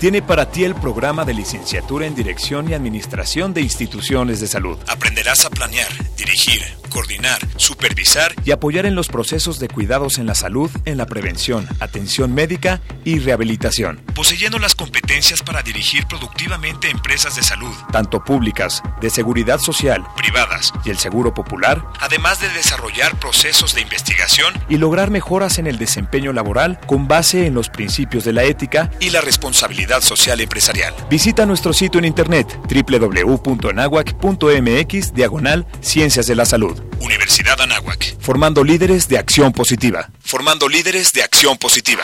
tiene para ti el programa de licenciatura en Dirección y Administración de Instituciones de Salud. Aprenderás a planear, dirigir, coordinar, supervisar y apoyar en los procesos de cuidados en la salud, en la prevención, atención médica y rehabilitación. Poseyendo las competencias para dirigir productivamente empresas de salud, tanto públicas, de seguridad social, privadas y el seguro popular, además de desarrollar procesos de investigación y lograr mejoras en el desempeño laboral con base en los principios de la ética y la responsabilidad social empresarial. Visita nuestro sitio en internet www.anahuac.mx diagonal Ciencias de la Salud. Universidad Anáhuac. Formando líderes de acción positiva. Formando líderes de acción positiva.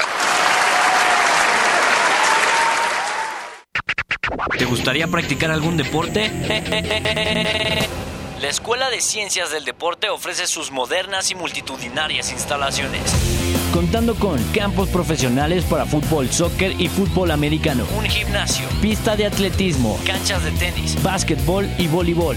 ¿Te gustaría practicar algún deporte? La Escuela de Ciencias del Deporte ofrece sus modernas y multitudinarias instalaciones. Contando con campos profesionales para fútbol, soccer y fútbol americano, un gimnasio, pista de atletismo, canchas de tenis, básquetbol y voleibol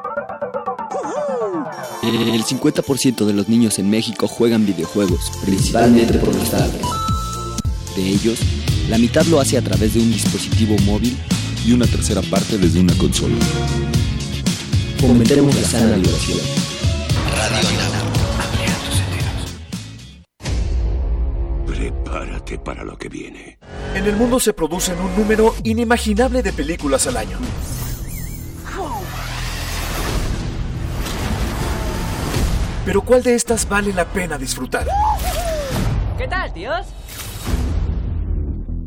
El 50% de los niños en México juegan videojuegos, principalmente por los tardes. De ellos, la mitad lo hace a través de un dispositivo móvil y una tercera parte desde una consola. Fomentemos la sana diversión. Radio Prepárate para lo que viene. En el mundo se producen un número inimaginable de películas al año. Pero ¿cuál de estas vale la pena disfrutar? ¿Qué tal, tíos?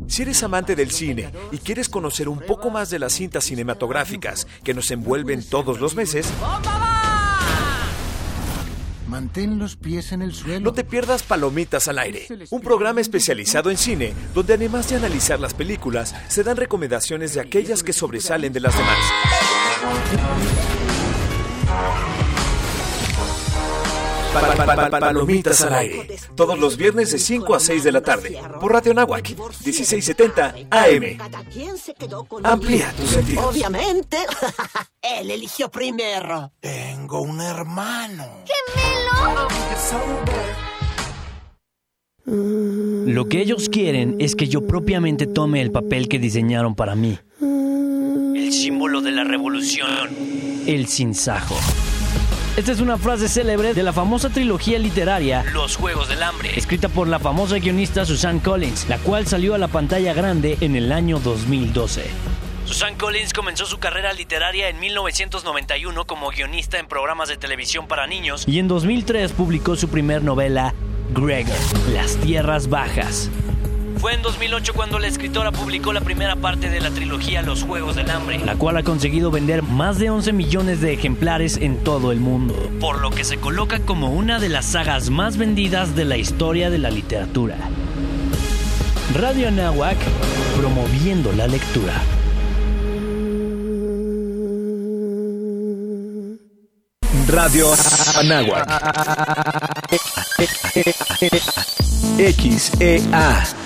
Si eres amante del cine y quieres conocer un poco más de las cintas cinematográficas que nos envuelven todos los meses, Mantén los pies en el suelo. no te pierdas Palomitas al Aire, un programa especializado en cine donde además de analizar las películas, se dan recomendaciones de aquellas que sobresalen de las demás. Pa- pa- pa- pa- Palomitas al aire. Todos los viernes de 5 a 6 de la tarde. Por Radio Nahuac, 1670 AM. ¿Quién se quedó con Amplía tus sentidos. Obviamente, él eligió primero. Tengo un hermano. Lo que ellos quieren es que yo propiamente tome el papel que diseñaron para mí. El símbolo de la revolución. El sinsajo. Esta es una frase célebre de la famosa trilogía literaria Los Juegos del Hambre, escrita por la famosa guionista Susan Collins, la cual salió a la pantalla grande en el año 2012. Susan Collins comenzó su carrera literaria en 1991 como guionista en programas de televisión para niños y en 2003 publicó su primer novela, Gregor, Las Tierras Bajas. Fue en 2008 cuando la escritora publicó la primera parte de la trilogía Los Juegos del Hambre, la cual ha conseguido vender más de 11 millones de ejemplares en todo el mundo, por lo que se coloca como una de las sagas más vendidas de la historia de la literatura. Radio Nahuac, promoviendo la lectura. Radio Anáhuac. XEA.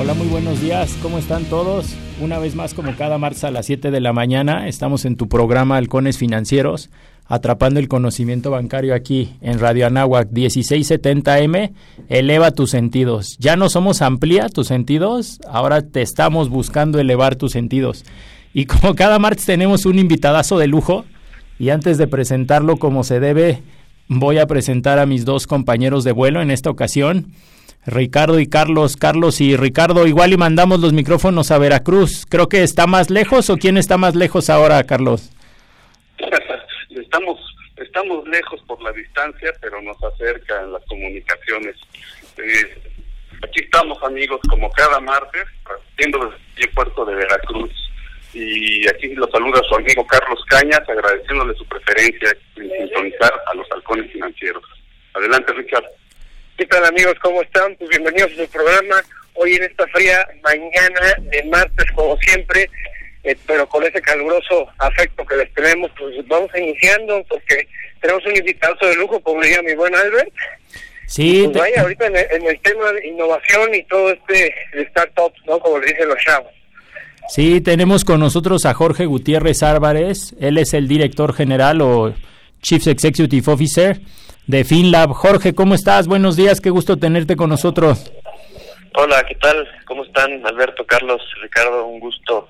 Hola, muy buenos días. ¿Cómo están todos? Una vez más, como cada martes a las 7 de la mañana, estamos en tu programa Halcones Financieros, atrapando el conocimiento bancario aquí en Radio Anáhuac 1670M. Eleva tus sentidos. Ya no somos amplía tus sentidos, ahora te estamos buscando elevar tus sentidos. Y como cada martes tenemos un invitadazo de lujo, Y antes de presentarlo como se debe, voy a presentar a mis dos compañeros de vuelo en esta ocasión. Ricardo y Carlos. Carlos y Ricardo, igual y mandamos los micrófonos a Veracruz. Creo que está más lejos o quién está más lejos ahora, Carlos. estamos estamos lejos por la distancia, pero nos acercan las comunicaciones. Eh, aquí estamos amigos como cada martes, partiendo el puerto de Veracruz. Y aquí lo saluda su amigo Carlos Cañas, agradeciéndole su preferencia en sintonizar a los halcones financieros. Adelante, Richard. ¿Qué tal amigos? ¿Cómo están? Pues bienvenidos a su programa. Hoy en esta fría mañana de martes, como siempre, eh, pero con ese caluroso afecto que les tenemos, pues vamos iniciando porque tenemos un invitado de lujo, como diría mi buen Albert. Sí. Pues vaya, ahorita en el, tema de innovación y todo este startups, ¿no? Como le dicen los chavos. Sí, tenemos con nosotros a Jorge Gutiérrez Álvarez. Él es el director general o Chief Executive Officer de FinLab. Jorge, ¿cómo estás? Buenos días, qué gusto tenerte con nosotros. Hola, ¿qué tal? ¿Cómo están? Alberto, Carlos, Ricardo, un gusto.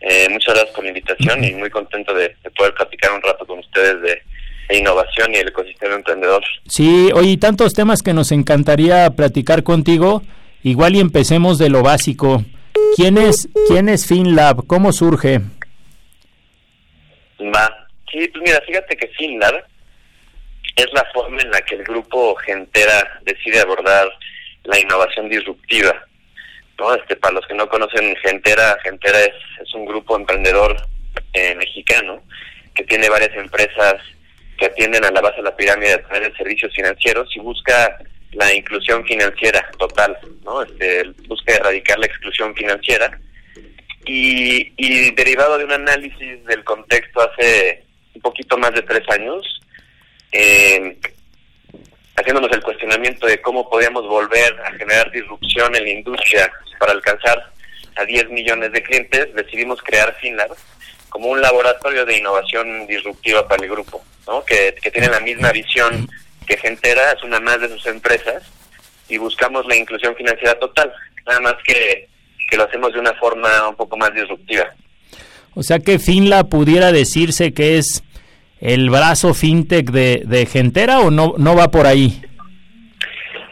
Eh, muchas gracias por la invitación y muy contento de, poder platicar un rato con ustedes de, innovación y el ecosistema emprendedor. Sí, oye, tantos temas que nos encantaría platicar contigo. Igual y empecemos de lo básico. ¿Quién es, quién es FinLab? ¿Cómo surge? Va. Sí, pues mira, fíjate que FinLab es la forma en la que el grupo Gentera decide abordar la innovación disruptiva. ¿no? Este, para los que no conocen Gentera, Gentera es, es un grupo emprendedor eh, mexicano que tiene varias empresas que atienden a la base de la pirámide a través de servicios financieros y busca la inclusión financiera total, ¿no? Este, busca erradicar la exclusión financiera y, y derivado de un análisis del contexto hace un poquito más de tres años, eh, haciéndonos el cuestionamiento de cómo podíamos volver a generar disrupción en la industria para alcanzar a 10 millones de clientes, decidimos crear FinLab como un laboratorio de innovación disruptiva para el grupo, ¿no? que, tiene la misma visión que Gentera, es una más de sus empresas, y buscamos la inclusión financiera total, nada más que, que lo hacemos de una forma un poco más disruptiva. O sea que FinLab pudiera decirse que es el brazo fintech de, de Gentera o no, no va por ahí?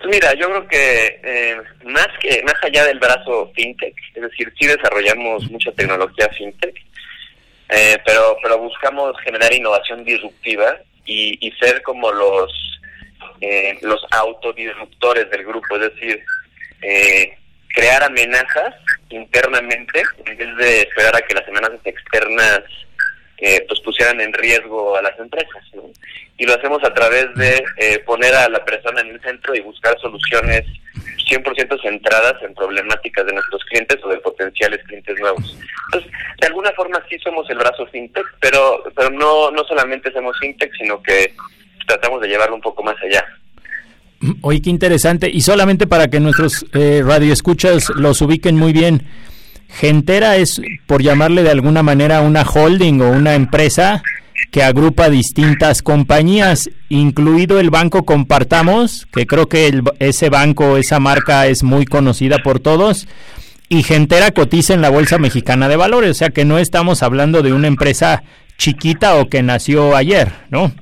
Pues mira, yo creo que eh, más que más allá del brazo fintech, es decir, sí desarrollamos mucha tecnología fintech, eh, pero pero buscamos generar innovación disruptiva y, ser como los eh, los autodisruptores del grupo, es decir, eh, crear amenazas internamente en vez de esperar a que las amenazas externas que pues pusieran en riesgo a las empresas. Y lo hacemos a través de eh, poner a la persona en el centro y buscar soluciones 100% centradas en problemáticas de nuestros clientes o de potenciales clientes nuevos. Entonces, de alguna forma sí somos el brazo fintech, pero pero no no solamente somos fintech, sino que tratamos de llevarlo un poco más allá. Oye, qué interesante. Y solamente para que nuestros eh, radioescuchas los ubiquen muy bien, Gentera es, por llamarle de alguna manera, una holding o una empresa que agrupa distintas compañías, incluido el banco Compartamos, que creo que el, ese banco, esa marca es muy conocida por todos, y Gentera cotiza en la Bolsa Mexicana de Valores, o sea que no estamos hablando de una empresa chiquita o que nació ayer, ¿no?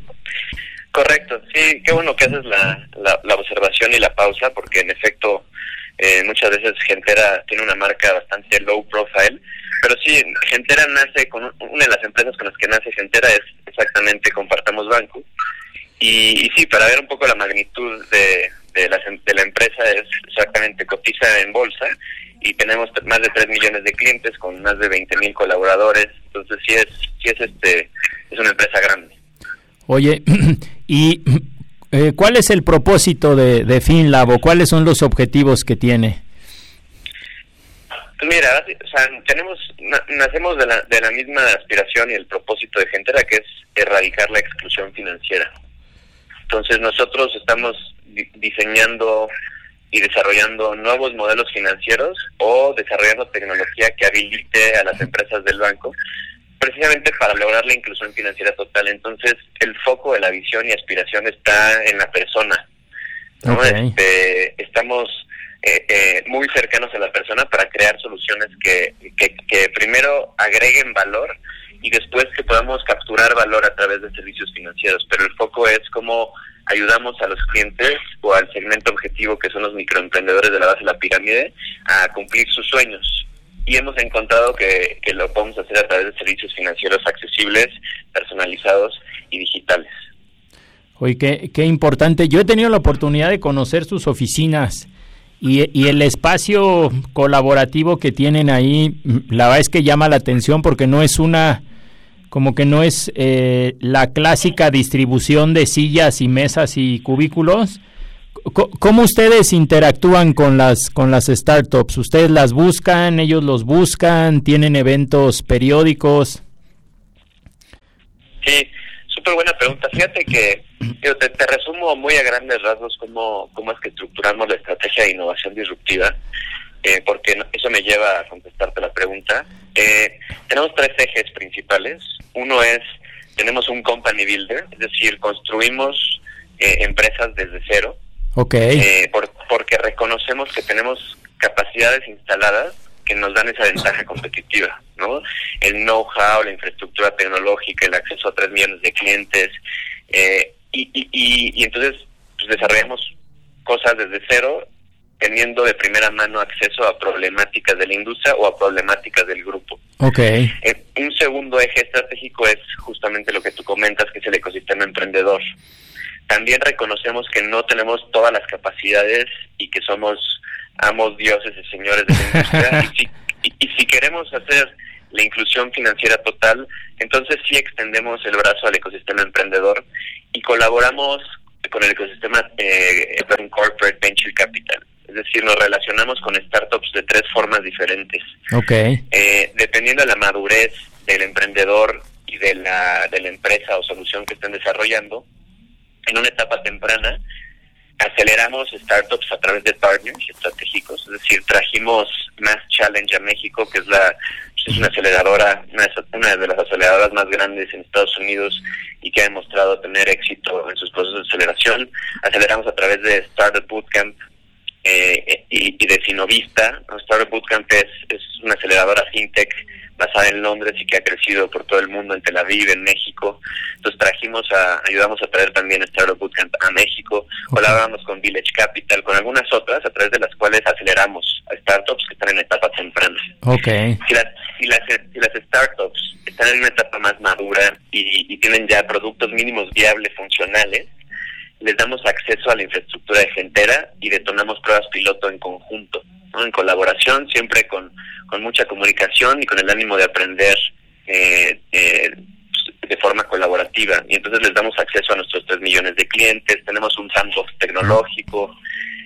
Correcto, sí, qué bueno que haces la, la, la observación y la pausa, porque en efecto eh, muchas veces Gentera tiene una marca bastante low profile, pero sí, Gentera nace con una de las empresas con las que nace Gentera es exactamente Compartamos Banco. Y, y sí, para ver un poco la magnitud de, la, de la empresa es exactamente cotiza en bolsa y tenemos más de 3 millones de clientes con más de 20 mil colaboradores, entonces sí es, sí es, este, es una empresa grande. Oye, y eh, ¿Cuál es el propósito de, de FinLab o cuáles son los objetivos que tiene? Mira, o sea, tenemos, nacemos de la, de la misma aspiración y el propósito de Gentera, que es erradicar la exclusión financiera. Entonces nosotros estamos diseñando y desarrollando nuevos modelos financieros o desarrollando tecnología que habilite a las empresas del banco precisamente para lograr la inclusión financiera total. Entonces, el foco de la visión y aspiración está en la persona. ¿no? Este, estamos eh, eh, muy cercanos a la persona para crear soluciones que, que, que primero agreguen valor y después que podamos capturar valor a través de servicios financieros. Pero el foco es cómo ayudamos a los clientes o al segmento objetivo que son los microemprendedores de la base de la pirámide a cumplir sus sueños. Y hemos encontrado que, que lo podemos hacer a través de servicios financieros accesibles, personalizados y digitales. Oye, qué, qué importante. Yo he tenido la oportunidad de conocer sus oficinas y, y, el espacio colaborativo que tienen ahí, la verdad es que llama la atención porque no es una, como que no es eh, la clásica distribución de sillas y mesas y cubículos. ¿Cómo ustedes interactúan con las con las startups? ¿Ustedes las buscan? ¿Ellos los buscan? ¿Tienen eventos periódicos? Sí, súper buena pregunta. Fíjate que yo te, resumo muy a grandes rasgos cómo, cómo es que estructuramos la estrategia de innovación disruptiva, eh, porque eso me lleva a contestarte la pregunta. Eh, tenemos tres ejes principales. Uno es, tenemos un company builder, es decir, construimos eh, empresas desde cero. Okay. Por, porque reconocemos que tenemos capacidades instaladas que nos dan esa ventaja competitiva, ¿no? El know-how, la infraestructura tecnológica, el acceso a tres millones de clientes, eh, y, y, y, entonces pues, desarrollamos cosas desde cero, teniendo de primera mano acceso a problemáticas de la industria o a problemáticas del grupo. Okay. Eh, un segundo eje estratégico es justamente lo que tú comentas, que es el ecosistema emprendedor. También reconocemos que no tenemos todas las capacidades y que somos amos, dioses y señores de la industria. y, si, y, y si queremos hacer la inclusión financiera total, entonces sí extendemos el brazo al ecosistema emprendedor y colaboramos con el ecosistema eh, Corporate Venture Capital. Es decir, nos relacionamos con startups de tres formas diferentes. Okay. Eh, dependiendo de la madurez del emprendedor y de la, de la empresa o solución que estén desarrollando, en una etapa temprana aceleramos startups a través de partners estratégicos, es decir, trajimos Mass Challenge a México, que es la es una aceleradora, una, de las aceleradoras más grandes en Estados Unidos y que ha demostrado tener éxito en sus procesos de aceleración. Aceleramos a través de Startup Bootcamp eh, y, y, de Sinovista. Startup Bootcamp es, es una aceleradora fintech basada en Londres y que ha crecido por todo el mundo, en Tel Aviv, en México. Entonces trajimos a, ayudamos a traer también Startup Bootcamp a México, colaboramos con Village Capital, con algunas otras, a través de las cuales aceleramos a startups que están en etapas tempranas. Okay. Si las, si las, si las startups están en una etapa más madura y, y tienen ya productos mínimos viables, funcionales, les damos acceso a la infraestructura de Gentera y detonamos pruebas piloto en conjunto, en colaboración, siempre con, con mucha comunicación y con el ánimo de aprender eh, eh, de forma colaborativa. Y entonces les damos acceso a nuestros 3 millones de clientes, tenemos un sandbox tecnológico,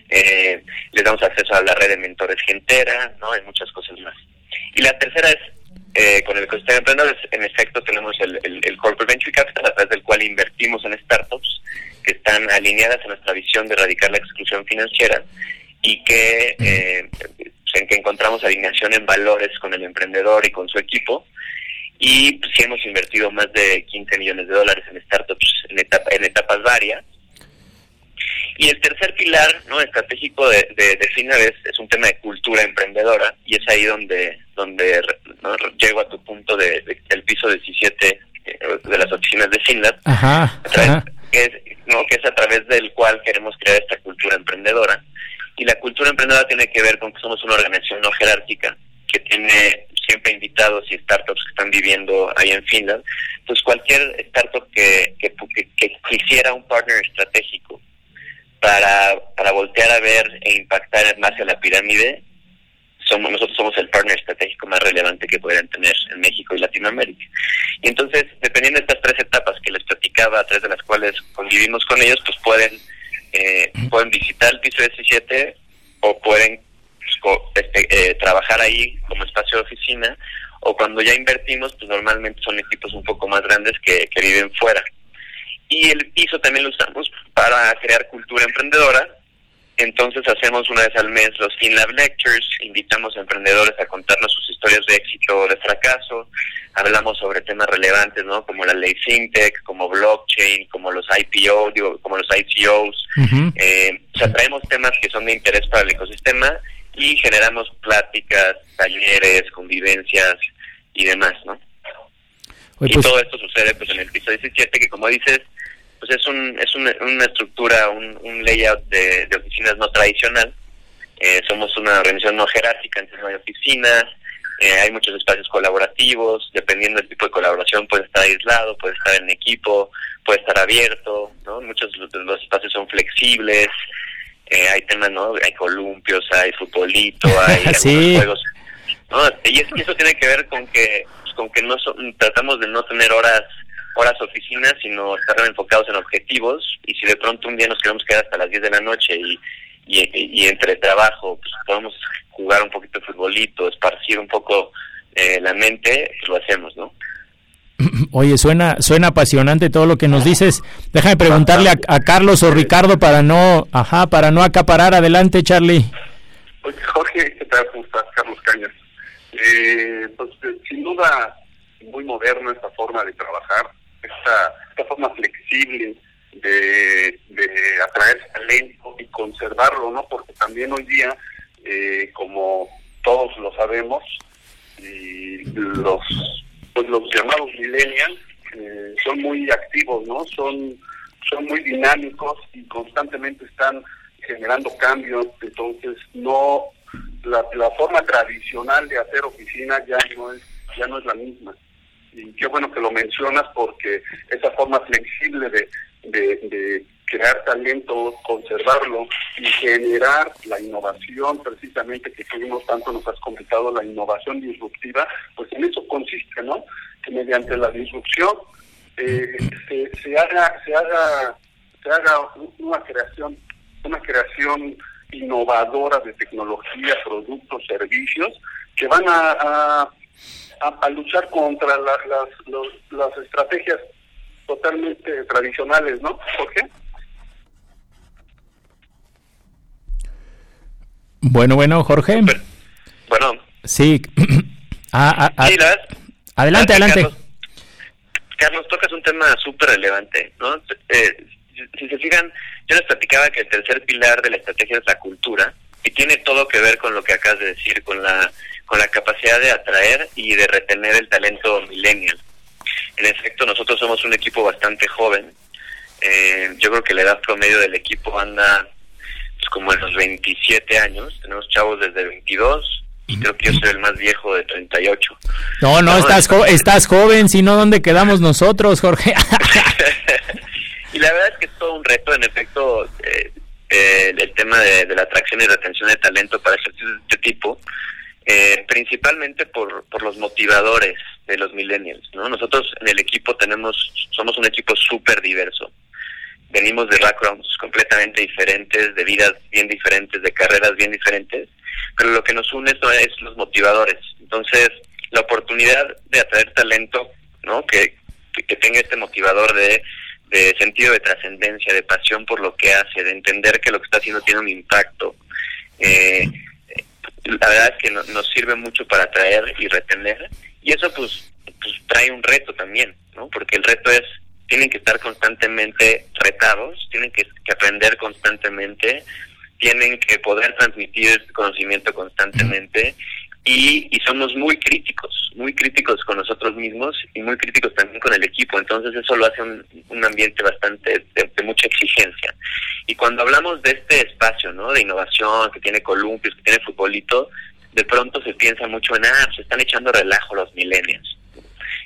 eh, les damos acceso a la red de mentores Gentera, ¿no? hay muchas cosas más. Y la tercera es eh, con el ecosistema de emprendedores, en efecto tenemos el, el, el, Corporate Venture Capital, a través del cual invertimos en startups que están alineadas a nuestra visión de erradicar la exclusión financiera y que, eh, en que encontramos alineación en valores con el emprendedor y con su equipo. Y pues, sí hemos invertido más de 15 millones de dólares en startups en, etapa, en etapas varias. Y el tercer pilar no estratégico de, de, es, es, un tema de cultura emprendedora y es ahí donde donde ¿no? llego a tu punto de, de, del piso 17 de las oficinas de FINLAB, ajá, ajá. Que, es, ¿no? que es a través del cual queremos crear esta cultura emprendedora. Y la cultura emprendedora tiene que ver con que somos una organización no jerárquica que tiene siempre invitados y startups que están viviendo ahí en Finland. Pues cualquier startup que, que, quisiera un partner estratégico para, para voltear a ver e impactar más a la pirámide, somos, nosotros somos el partner estratégico más relevante que podrían tener en México y Latinoamérica. Y entonces, dependiendo de estas tres etapas que les platicaba, través de las cuales convivimos con ellos, pues pueden, eh, pueden visitar el piso 17 o pueden este, eh, trabajar ahí como espacio de oficina, o cuando ya invertimos, pues normalmente son equipos un poco más grandes que, que viven fuera. Y el piso también lo usamos para crear cultura emprendedora, entonces hacemos una vez al mes los FinLab Lectures, invitamos a emprendedores a contarnos sus historias de éxito o de fracaso, hablamos sobre temas relevantes, ¿no? Como la ley FinTech, como blockchain, como los IPO, digo, como los ICOs. Uh -huh. eh, o sea, traemos temas que son de interés para el ecosistema y generamos pláticas, talleres, convivencias y demás, ¿no? y pues todo esto sucede pues en el piso 17, que como dices, pues es un es una, una estructura, un, un layout de, de, oficinas no tradicional. Eh, somos una organización no jerárquica, entonces no hay oficinas, eh, hay muchos espacios colaborativos, dependiendo del tipo de colaboración puede estar aislado, puede estar en equipo, puede estar abierto, ¿no? Muchos de los espacios son flexibles, eh, hay temas, ¿no? Hay columpios, hay futbolito, hay sí. juegos, ¿no? Y, eso tiene que ver con que con que no tratamos de no tener horas horas oficinas, sino estar enfocados en objetivos y si de pronto un día nos queremos quedar hasta las 10 de la noche y, y, y entre trabajo pues podemos jugar un poquito de futbolito, esparcir un poco eh, la mente, pues lo hacemos, ¿no? Oye, suena suena apasionante todo lo que nos dices. Déjame preguntarle a, a, Carlos o Ricardo para no, ajá, para no acaparar. Adelante, Charlie. Oye, Jorge, ¿qué tal? ¿Cómo estás? Carlos Cañas. Eh, pues sin duda muy moderna esta forma de trabajar, esta, forma flexible de, de atraer talento y conservarlo, ¿no? Porque también hoy día eh, como todos lo sabemos, y los pues los llamados millennials eh, son muy activos, ¿no? Son son muy dinámicos y constantemente están generando cambios, entonces no la, la forma tradicional de hacer oficina ya no es ya no es la misma. Y qué bueno que lo mencionas porque esa forma flexible de, crear talento, conservarlo y generar la innovación precisamente que tuvimos tanto nos has comentado la innovación disruptiva, pues en eso consiste, ¿no? Que mediante la disrupción eh, se, haga se haga se haga una creación una creación innovadora de tecnología, productos, servicios que van a, a luchar contra la, las, los, las estrategias totalmente tradicionales, ¿no? ¿Por qué? Bueno, bueno, Jorge. Bueno. Sí. ah, ah, sí la, adelante, la, adelante. Carlos, Carlos, tocas un tema súper relevante, ¿no? Eh, si se fijan, yo les platicaba que el tercer pilar de la estrategia es la cultura y tiene todo que ver con lo que acabas de decir, con la con la capacidad de atraer y de retener el talento millennial. En efecto, nosotros somos un equipo bastante joven. Eh, yo creo que la edad promedio del equipo anda pues, como en los 27 años. Tenemos chavos desde 22 y creo que yo soy el más viejo de 38. No, no, estás, jo estás joven, si no, ¿dónde quedamos nosotros, Jorge? y la verdad es que es todo un reto, en efecto, eh, eh, el tema de, de, la atracción y retención de talento para ejercicios de este tipo, eh, principalmente por, por los motivadores de los millennials. ¿no? Nosotros en el equipo tenemos, somos un equipo súper diverso. Venimos de backgrounds completamente diferentes, de vidas bien diferentes, de carreras bien diferentes, pero lo que nos une es los motivadores. Entonces, la oportunidad de atraer talento, ¿no? Que, que, tenga este motivador de, de sentido de trascendencia, de pasión por lo que hace, de entender que lo que está haciendo tiene un impacto. Eh, la verdad es que no, nos sirve mucho para atraer y retener y eso pues, pues trae un reto también, ¿no? Porque el reto es tienen que estar constantemente retados, tienen que, que aprender constantemente, tienen que poder transmitir conocimiento constantemente y, y, somos muy críticos, muy críticos con nosotros mismos y muy críticos también con el equipo. Entonces eso lo hace un, ambiente bastante de, de, mucha exigencia. Y cuando hablamos de este espacio, ¿no? De innovación, que tiene columpios, que tiene futbolito, de pronto se piensa mucho en, ah, se están echando relajo los millennials.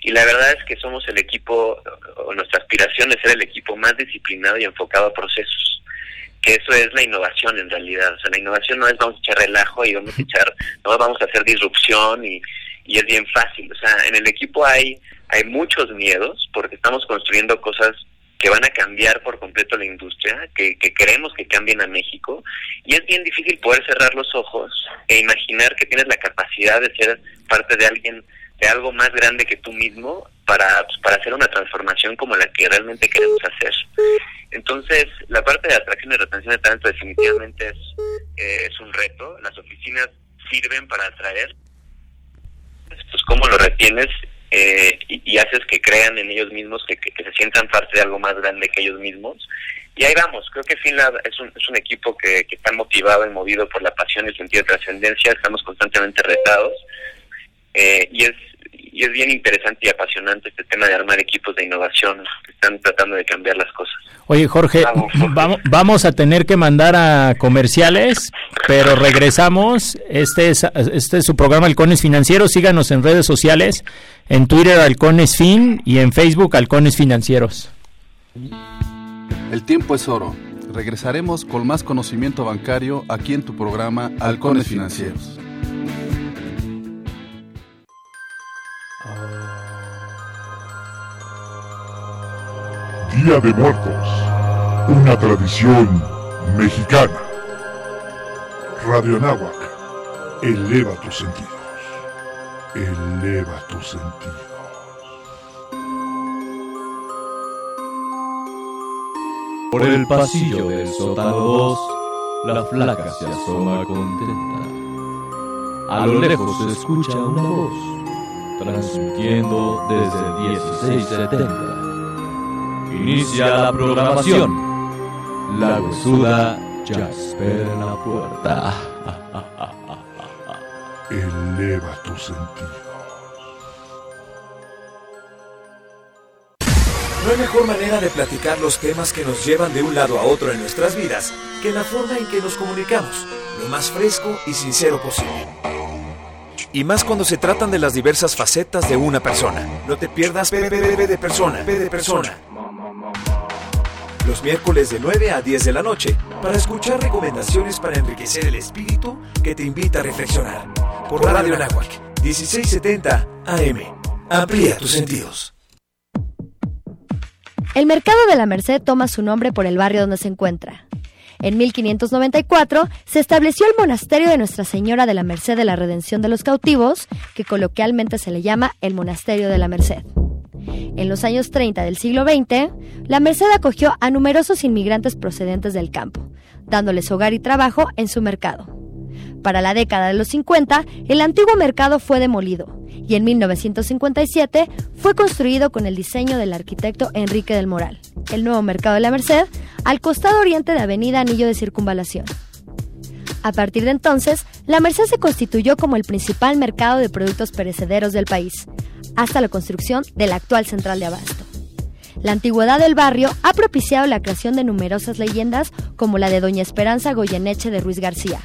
Y la verdad es que somos el equipo, o nuestra aspiración es ser el equipo más disciplinado y enfocado a procesos que eso es la innovación en realidad. O sea, la innovación no es vamos a echar relajo y vamos a echar, no vamos a hacer disrupción y, y es bien fácil. O sea, en el equipo hay, hay muchos miedos porque estamos construyendo cosas que van a cambiar por completo la industria, que, que queremos que cambien a México, y es bien difícil poder cerrar los ojos e imaginar que tienes la capacidad de ser parte de alguien, de algo más grande que tú mismo, para, pues, para hacer una transformación como la que realmente queremos hacer. Entonces, la parte de atracción y retención de talento definitivamente es, eh, es un reto. Las oficinas sirven para atraer. Pues, ¿cómo lo retienes? Eh, y, haces que crean en ellos mismos, que, que, que, se sientan parte de algo más grande que ellos mismos. Y ahí vamos, creo que FinLab es un, es un equipo que, que está motivado y movido por la pasión y el sentido de trascendencia, estamos constantemente retados. Eh, y es y es bien interesante y apasionante este tema de armar equipos de innovación que están tratando de cambiar las cosas. Oye, Jorge, vamos, vamos a tener que mandar a comerciales, pero regresamos. Este es, este es su programa Halcones Financieros. Síganos en redes sociales, en Twitter Halcones Fin y en Facebook Halcones Financieros. El tiempo es oro. Regresaremos con más conocimiento bancario aquí en tu programa Halcones Financieros. Día de Muertos, una tradición mexicana. Radio Anáhuac, eleva tus sentidos. Eleva tus sentidos. Por el pasillo del sótano 2, la flaca se asoma contenta. A lo lejos se escucha una voz, transmitiendo desde 1670. Inicia la programación. La huesuda ya espera en la puerta. Eleva tus sentidos. No hay mejor manera de platicar los temas que nos llevan de un lado a otro en nuestras vidas que la forma en que nos comunicamos, lo más fresco y sincero posible. Y más cuando se tratan de las diversas facetas de una persona. No te pierdas PPP de persona, P de persona. Los miércoles de 9 a 10 de la noche para escuchar recomendaciones para enriquecer el espíritu que te invita a reflexionar. Por Radio Nahuac, 1670 AM. Amplía tus sentidos. El mercado de la Merced toma su nombre por el barrio donde se encuentra. En 1594 se estableció el monasterio de Nuestra Señora de la Merced de la Redención de los Cautivos, que coloquialmente se le llama el Monasterio de la Merced. En los años 30 del siglo XX, la Merced acogió a numerosos inmigrantes procedentes del campo, dándoles hogar y trabajo en su mercado. Para la década de los 50, el antiguo mercado fue demolido y en 1957 fue construido con el diseño del arquitecto Enrique del Moral, el nuevo mercado de la Merced, al costado oriente de Avenida Anillo de Circunvalación. A partir de entonces, la Merced se constituyó como el principal mercado de productos perecederos del país, hasta la construcción de la actual central de abasto. La antigüedad del barrio ha propiciado la creación de numerosas leyendas como la de Doña Esperanza Goyeneche de Ruiz García,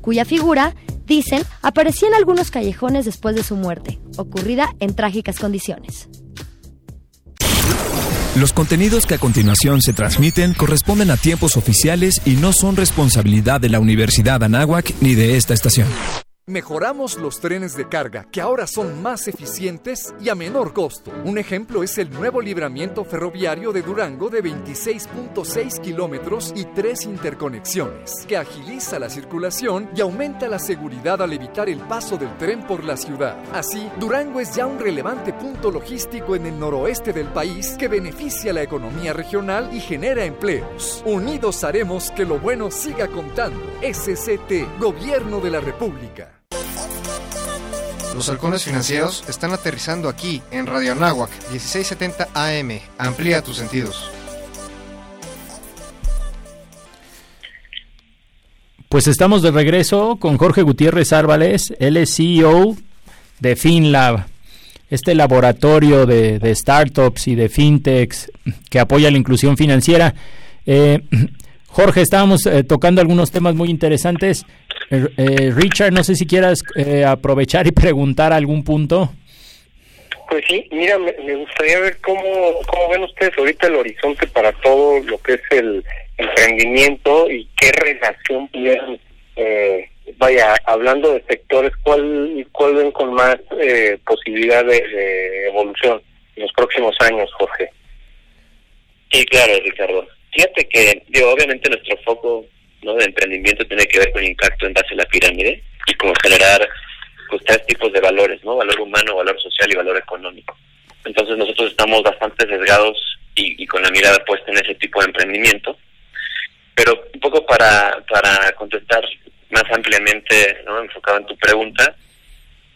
cuya figura, dicen, aparecía en algunos callejones después de su muerte, ocurrida en trágicas condiciones. Los contenidos que a continuación se transmiten corresponden a tiempos oficiales y no son responsabilidad de la Universidad Anáhuac ni de esta estación. Mejoramos los trenes de carga, que ahora son más eficientes y a menor costo. Un ejemplo es el nuevo libramiento ferroviario de Durango de 26.6 kilómetros y tres interconexiones, que agiliza la circulación y aumenta la seguridad al evitar el paso del tren por la ciudad. Así, Durango es ya un relevante punto logístico en el noroeste del país que beneficia la economía regional y genera empleos. Unidos haremos que lo bueno siga contando. SCT, Gobierno de la República. Los halcones financieros están aterrizando aquí en Radio Anáhuac 1670 AM. Amplía tus sentidos. Pues estamos de regreso con Jorge Gutiérrez Árvales, él es CEO de FinLab, este laboratorio de, startups y de fintechs que apoya la inclusión financiera. Eh, Jorge, estábamos eh, tocando algunos temas muy interesantes. Eh, eh, Richard, no sé si quieras eh, aprovechar y preguntar algún punto. Pues sí, mira, me, me gustaría ver cómo, cómo ven ustedes ahorita el horizonte para todo lo que es el emprendimiento y qué relación pudieran, eh, vaya, hablando de sectores, ¿cuál, cuál ven con más eh, posibilidad de, de evolución en los próximos años, Jorge? Sí, claro, Ricardo. Fíjate que, digo, obviamente nuestro foco ¿no? de emprendimiento tiene que ver con el impacto en base a la pirámide y con generar pues, tres tipos de valores, ¿no? Valor humano, valor social y valor económico. Entonces nosotros estamos bastante sesgados y, y con la mirada puesta en ese tipo de emprendimiento. Pero un poco para, para contestar más ampliamente, ¿no? enfocado en tu pregunta,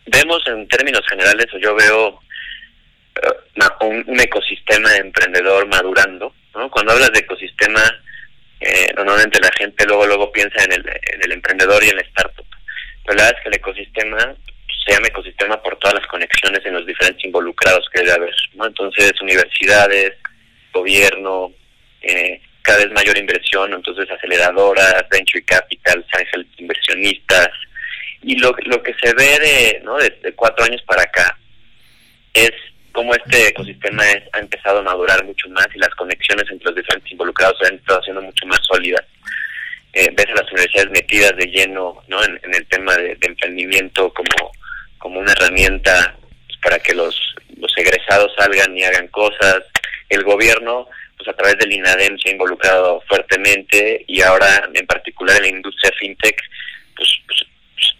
vemos en términos generales, o yo veo un, un ecosistema emprendedor madurando, ¿no? Cuando hablas de ecosistema, normalmente la gente luego luego piensa en el, en el emprendedor y en la startup. Pero la verdad es que el ecosistema se llama ecosistema por todas las conexiones en los diferentes involucrados que debe haber, ¿no? Entonces, universidades, gobierno, eh, cada vez mayor inversión, entonces aceleradoras, venture capital, inversionistas, y lo, lo que se ve de, ¿no? de, cuatro años para acá es cómo este ecosistema ha empezado a madurar mucho más y las conexiones entre los diferentes involucrados se han estado haciendo mucho más sólidas. Eh, ves a las universidades metidas de lleno ¿no? en, el tema de, emprendimiento como, como una herramienta pues, para que los, los egresados salgan y hagan cosas. El gobierno, pues a través del INADEM se ha involucrado fuertemente y ahora en particular en la industria fintech, pues, pues,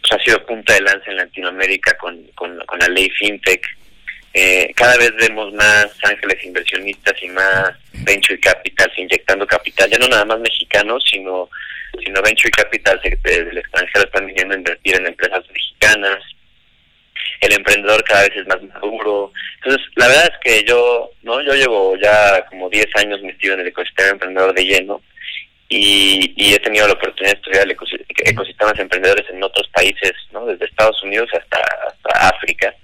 pues ha sido punta de lanza en Latinoamérica con, con, con la ley fintech eh, cada vez vemos más ángeles inversionistas y más venture capital inyectando capital, ya no nada más mexicanos, sino sino venture capital del extranjero están viniendo a invertir en empresas mexicanas. El emprendedor cada vez es más maduro. Entonces, la verdad es que yo, no, yo llevo ya como 10 años metido en el ecosistema emprendedor de lleno y, y he tenido la oportunidad de estudiar ecosistemas emprendedores en otros países, ¿no? Desde Estados Unidos hasta, hasta África,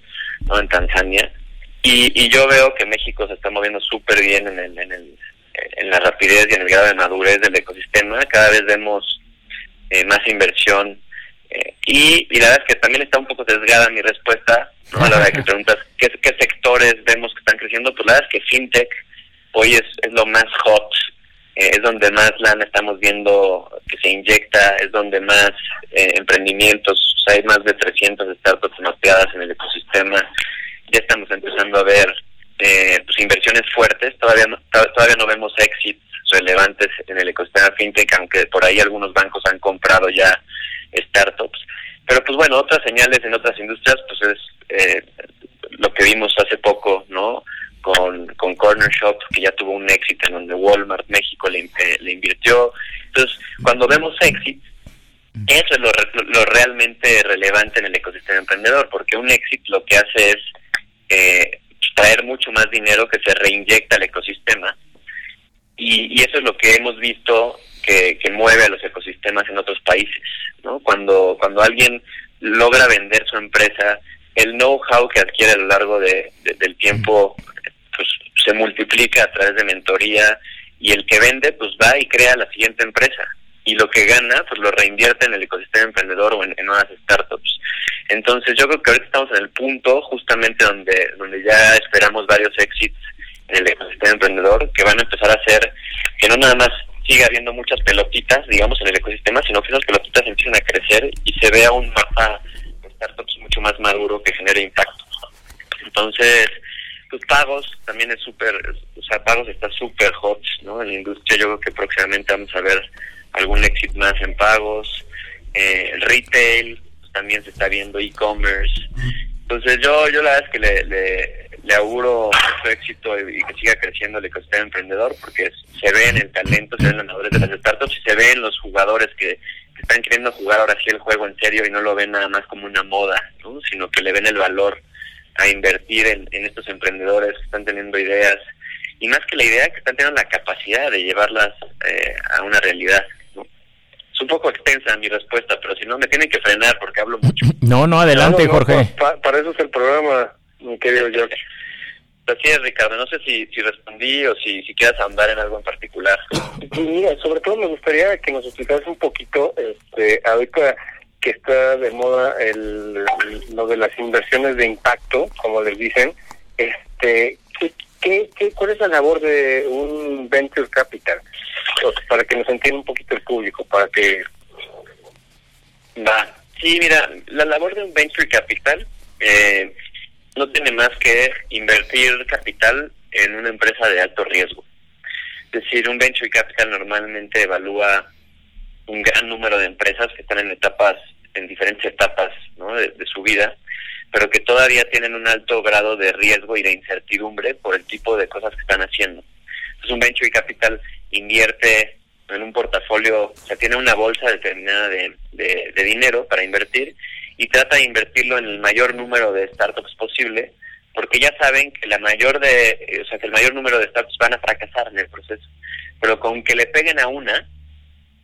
¿no? En Tanzania y, y yo veo que México se está moviendo súper bien en, el, en, el, en la rapidez y en el grado de madurez del ecosistema. Cada vez vemos eh, más inversión. Eh, y, y, la verdad es que también está un poco desgada mi respuesta ¿no? a la hora de que preguntas ¿qué, qué sectores vemos que están creciendo. Pues la verdad es que FinTech hoy es, es lo más hot, eh, es donde más lana estamos viendo que se inyecta, es donde más emprendimientos, o sea, hay más de 300 startups mapeadas en el ecosistema ya estamos empezando a ver eh, pues inversiones fuertes, todavía no, todavía no vemos éxitos relevantes en el ecosistema fintech, aunque por ahí algunos bancos han comprado ya startups. Pero pues bueno, otras señales en otras industrias, pues es eh, lo que vimos hace poco, ¿no? Con, con Corner Shop, que ya tuvo un éxito en donde Walmart México le, eh, le invirtió. Entonces, cuando vemos éxito, eso es lo, lo realmente relevante en el ecosistema emprendedor, porque un éxito lo que hace es eh, traer mucho más dinero que se reinyecta al ecosistema. Y, eso es lo que hemos visto que, mueve a los ecosistemas en otros países. ¿no? Cuando, cuando alguien logra vender su empresa, el know-how que adquiere a lo largo de, del tiempo pues, se multiplica a través de mentoría y el que vende pues va y crea la siguiente empresa y lo que gana pues lo reinvierte en el ecosistema emprendedor o en, nuevas startups. Entonces yo creo que ahorita estamos en el punto justamente donde, donde ya esperamos varios éxitos en el ecosistema emprendedor que van a empezar a hacer que no nada más siga habiendo muchas pelotitas, digamos, en el ecosistema, sino que esas pelotitas empiecen a crecer y se vea un mapa de startups mucho más maduro que genere impacto. Entonces, pues pagos también es súper, o sea, pagos está súper hot, ¿no? En la industria yo creo que próximamente vamos a ver algún éxito más en pagos, eh, retail, pues, también se está viendo e-commerce. Entonces yo yo la verdad es que le, le, le auguro mucho éxito y, que siga creciendo el ecosistema emprendedor porque se ve en el talento, se ven los ganadores de las startups y se ven los jugadores que, están queriendo jugar ahora sí el juego en serio y no lo ven nada más como una moda, ¿no? sino que le ven el valor a invertir en, en estos emprendedores que están teniendo ideas y más que la idea que están teniendo la capacidad de llevarlas eh, a una realidad un poco extensa mi respuesta, pero si no me tienen que frenar porque hablo mucho. No, no, adelante, Jorge. para eso es el programa, mi querido George. Así es, Ricardo. No sé si, si respondí o si, si quieras andar en algo en particular. Mira, sobre todo me gustaría que nos explicaras un poquito, este, ahorita que está de moda el, lo de las inversiones de impacto, como les dicen, este, ¿qué, qué, cuál es la labor de un venture capital? Para que nos entienda un poquito el público, para que... Va. Sí, mira, la labor de un venture capital eh, no tiene más que invertir capital en una empresa de alto riesgo. Es decir, un venture capital normalmente evalúa un gran número de empresas que están en etapas, en diferentes etapas ¿no? de, de, su vida, pero que todavía tienen un alto grado de riesgo y de incertidumbre por el tipo de cosas que están haciendo. Entonces, un venture capital invierte en un portafolio, o sea, tiene una bolsa determinada de, de, dinero para invertir y trata de invertirlo en el mayor número de startups posible, porque ya saben que la mayor de, o sea, que el mayor número de startups van a fracasar en el proceso, pero con que le peguen a una,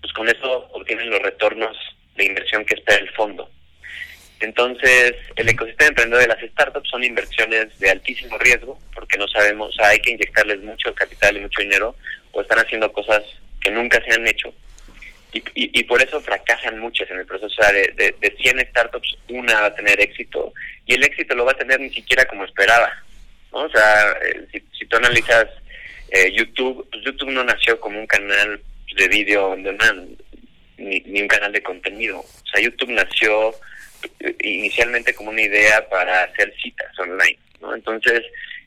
pues con eso obtienen los retornos de inversión que está el fondo. Entonces, el ecosistema emprendedor de las startups son inversiones de altísimo riesgo, porque no sabemos, o sea, hay que inyectarles mucho capital y mucho dinero, o están haciendo cosas que nunca se han hecho. Y, y, por eso fracasan muchas en el proceso. O sea, de, de, de 100 startups, una va a tener éxito, y el éxito lo va a tener ni siquiera como esperaba. ¿no? O sea, eh, si, si tú analizas eh, YouTube, pues YouTube no nació como un canal de video ni, ni un canal de contenido. O sea, YouTube nació inicialmente como una idea para hacer citas online, ¿no? Entonces,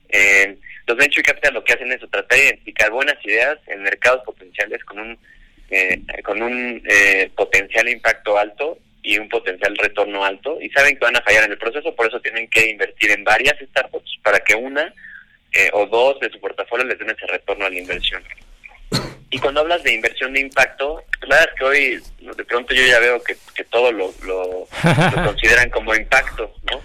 eh, los venture capital lo que hacen es tratar de identificar buenas ideas en mercados potenciales con un eh, con un eh, potencial impacto alto y un potencial retorno alto y saben que van a fallar en el proceso, por eso tienen que invertir en varias startups para que una eh, o dos de su portafolio les den ese retorno a la inversión. Y cuando hablas de inversión de impacto, claro es que hoy de pronto yo ya veo que, que todo lo, lo, lo consideran como impacto, ¿no?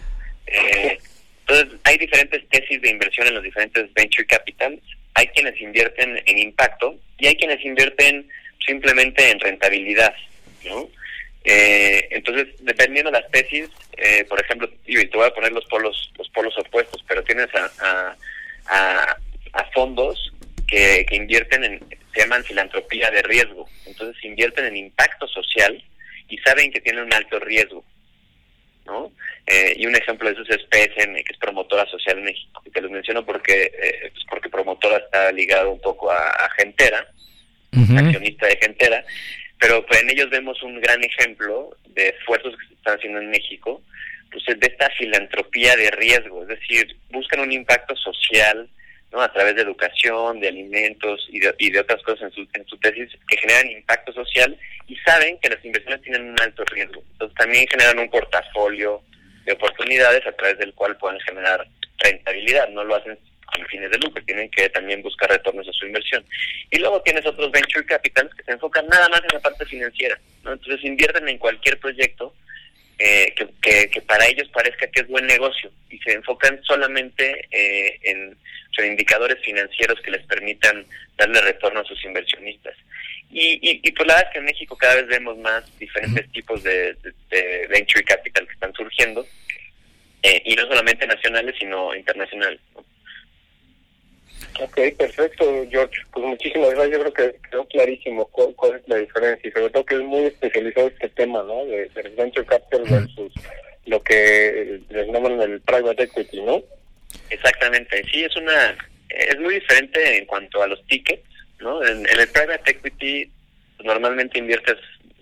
Eh, entonces, hay diferentes tesis de inversión en los diferentes venture capitals. Hay quienes invierten en impacto y hay quienes invierten simplemente en rentabilidad, ¿no? Eh, entonces, dependiendo de las tesis, eh, por ejemplo, y te voy a poner los polos los polos opuestos, pero tienes a, a, a, a fondos que, que invierten en, se llaman filantropía de riesgo. Entonces, invierten en impacto social y saben que tienen un alto riesgo. ¿no? Eh, y un ejemplo de eso es PSM, que es promotora social en México. Y te los menciono porque, eh, pues porque promotora está ligado un poco a, a Gentera, accionista de Gentera, pero pues, en ellos vemos un gran ejemplo de esfuerzos que se están haciendo en México, pues de esta filantropía de riesgo, es decir, buscan un impacto social, a través de educación, de alimentos y de, y de otras cosas en su, en su tesis que generan impacto social y saben que las inversiones tienen un alto riesgo. Entonces también generan un portafolio de oportunidades a través del cual pueden generar rentabilidad. No lo hacen con fines de lucro, tienen que también buscar retornos a su inversión. Y luego tienes otros venture capitals que se enfocan nada más en la parte financiera. ¿no? Entonces invierten en cualquier proyecto eh, que para ellos parezca que es buen negocio y se enfocan solamente eh, en, o sea, indicadores financieros que les permitan darle retorno a sus inversionistas. Y, y, y pues la verdad es que en México cada vez vemos más diferentes tipos de, de, de venture capital que están surgiendo, eh, y no solamente nacionales, sino internacionales. ¿no? Ok, perfecto, George. Pues muchísimas gracias. Yo creo que quedó clarísimo cuál, cuál es la diferencia y sobre todo que es muy especializado este tema, ¿no? De, del venture capital versus lo que les llaman el private equity, ¿no? Exactamente, sí, es una es muy diferente en cuanto a los tickets, ¿no? En, en el private equity pues, normalmente inviertes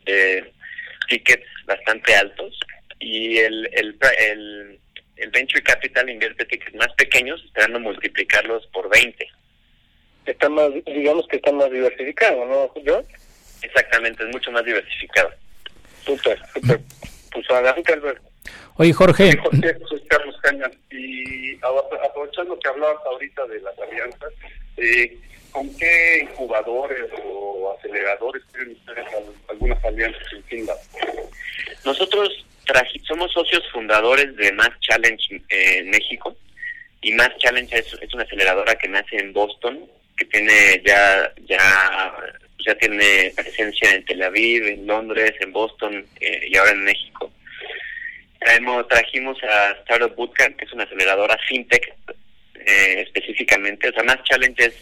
eh, tickets bastante altos y el, el, el, el venture capital invierte tickets más pequeños esperando multiplicarlos por 20. Está más, digamos que está más diversificado, ¿no, George? Exactamente, es mucho más diversificado. Súper, súper. Pues adelante, Alberto. Oye, Jorge. Sí, Jorge, soy Carlos Cañas. Y aprovechando que hablabas ahorita de las alianzas, eh, ¿con qué incubadores o aceleradores tienen ustedes al- algunas alianzas en Finland? Nosotros somos socios fundadores de Mass Challenge eh, en México y Mass Challenge es, es una aceleradora que nace en Boston, que tiene ya ya ya tiene presencia en Tel Aviv, en Londres, en Boston eh, y ahora en México. Traemos, trajimos a Startup Bootcamp, que es una aceleradora fintech eh, específicamente. O sea, Mass Challenge es,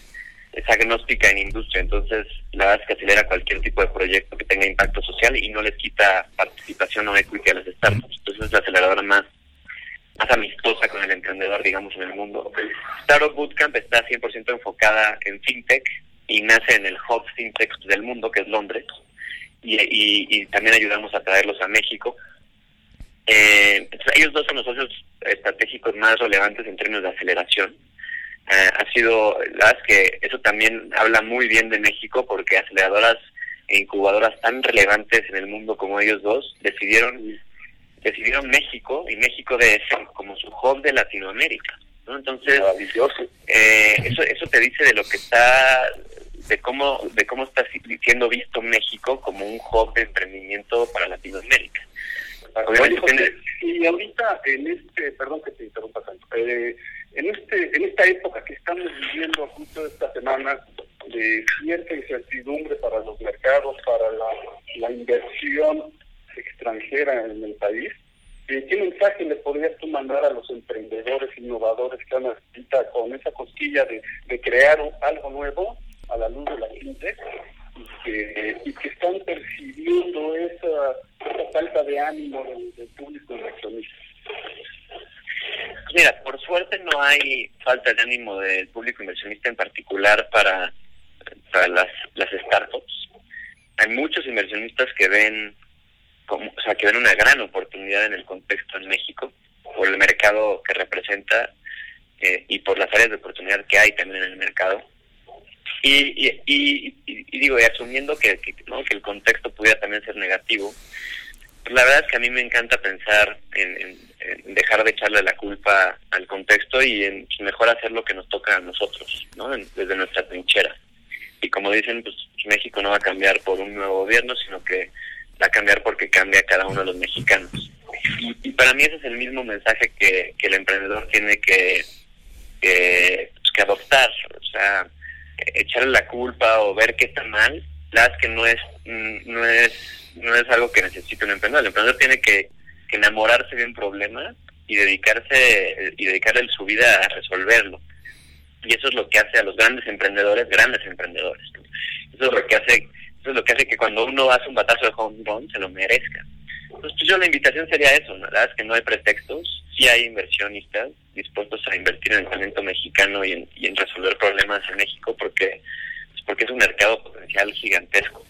es agnóstica en industria, entonces la verdad es que acelera cualquier tipo de proyecto que tenga impacto social y no les quita participación o equity a las startups. Entonces es la aceleradora más más amistosa con el emprendedor, digamos, en el mundo. Startup Bootcamp está 100% enfocada en fintech y nace en el hub fintech del mundo, que es Londres, y, y, y también ayudamos a traerlos a México. Eh, entonces, ellos dos son los socios estratégicos más relevantes en términos de aceleración. Eh, ha sido, la verdad es que eso también habla muy bien de México porque aceleradoras e incubadoras tan relevantes en el mundo como ellos dos decidieron decidieron México y México DF como su hub de Latinoamérica. ¿no? Entonces, eh, eso eso te dice de lo que está de cómo de cómo está si- siendo visto México como un hub de emprendimiento para Latinoamérica. Oye, José, y ahorita en este, perdón que te interrumpa tanto, eh, en este, en esta época que estamos viviendo justo esta semana de cierta incertidumbre para los mercados, para la, la inversión extranjera en el país, Eh, ¿Qué mensaje le podrías tú mandar a los emprendedores, innovadores que han ahorita con esa cosquilla de, de crear algo nuevo a la luz de la gente y que, y que están percibiendo esa, falta de ánimo del, público inversionista? Mira, por suerte no hay falta de ánimo del público inversionista en particular para, para las, las startups. Hay muchos inversionistas que ven como, o sea, que ven una gran oportunidad en el contexto en México por el mercado que representa eh, y por las áreas de oportunidad que hay también en el mercado. Y, y, y, digo, y asumiendo que, ¿no? que el contexto pudiera también ser negativo, pues la verdad es que a mí me encanta pensar en, dejar de echarle la culpa al contexto y en mejor hacer lo que nos toca a nosotros, ¿no? En, desde nuestra trinchera. Y como dicen, pues México no va a cambiar por un nuevo gobierno, sino que va a cambiar porque cambia cada uno de los mexicanos. Y, y para mí ese es el mismo mensaje que, que el emprendedor tiene que, que, pues, que adoptar. O sea, echarle la culpa o ver qué está mal, la verdad es que no es, no es no es algo que necesite un emprendedor. El emprendedor tiene que, que enamorarse de un problema y dedicarse y dedicarle su vida a resolverlo. Y eso es lo que hace a los grandes emprendedores grandes emprendedores. Eso es lo que hace eso es lo que hace que cuando uno hace un batazo de home run se lo merezca. Entonces, pues yo la invitación sería eso, ¿no? la verdad es que no hay pretextos, sí hay inversionistas dispuestos a invertir en el talento mexicano y en, y en resolver problemas en México porque, porque es un mercado potencial gigantesco.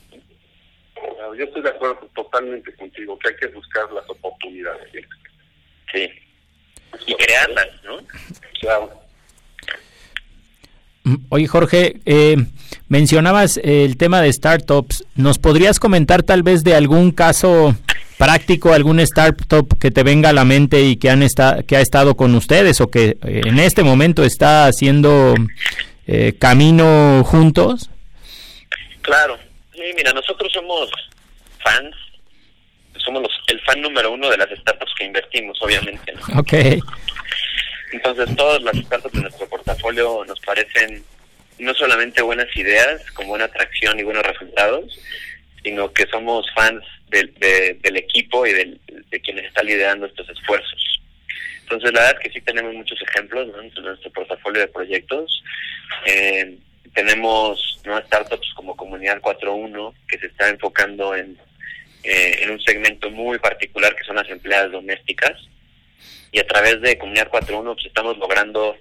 Yo estoy de acuerdo totalmente contigo, que hay que buscar las oportunidades. Sí. Y crearlas, ¿no? Claro. Oye, Jorge, eh, mencionabas el tema de startups. ¿Nos podrías comentar tal vez de algún caso práctico, algún startup que te venga a la mente y que, han esta, que ha estado con ustedes o que eh, en este momento está haciendo eh, camino juntos? Claro, Sí, mira, nosotros somos fans, somos los, el fan número uno de las startups que invertimos, obviamente. ¿no? Ok. Entonces, todas las startups de nuestro portafolio nos parecen no solamente buenas ideas, con buena atracción y buenos resultados, sino que somos fans del, de, del equipo y del, de quienes está liderando estos esfuerzos. Entonces, la verdad es que sí tenemos muchos ejemplos ¿no? en nuestro portafolio de proyectos. Eh, tenemos nuevas startups como Comunidad 4.1 que se está enfocando en, eh, en un segmento muy particular que son las empleadas domésticas y a través de Comunidad 4.1 pues estamos logrando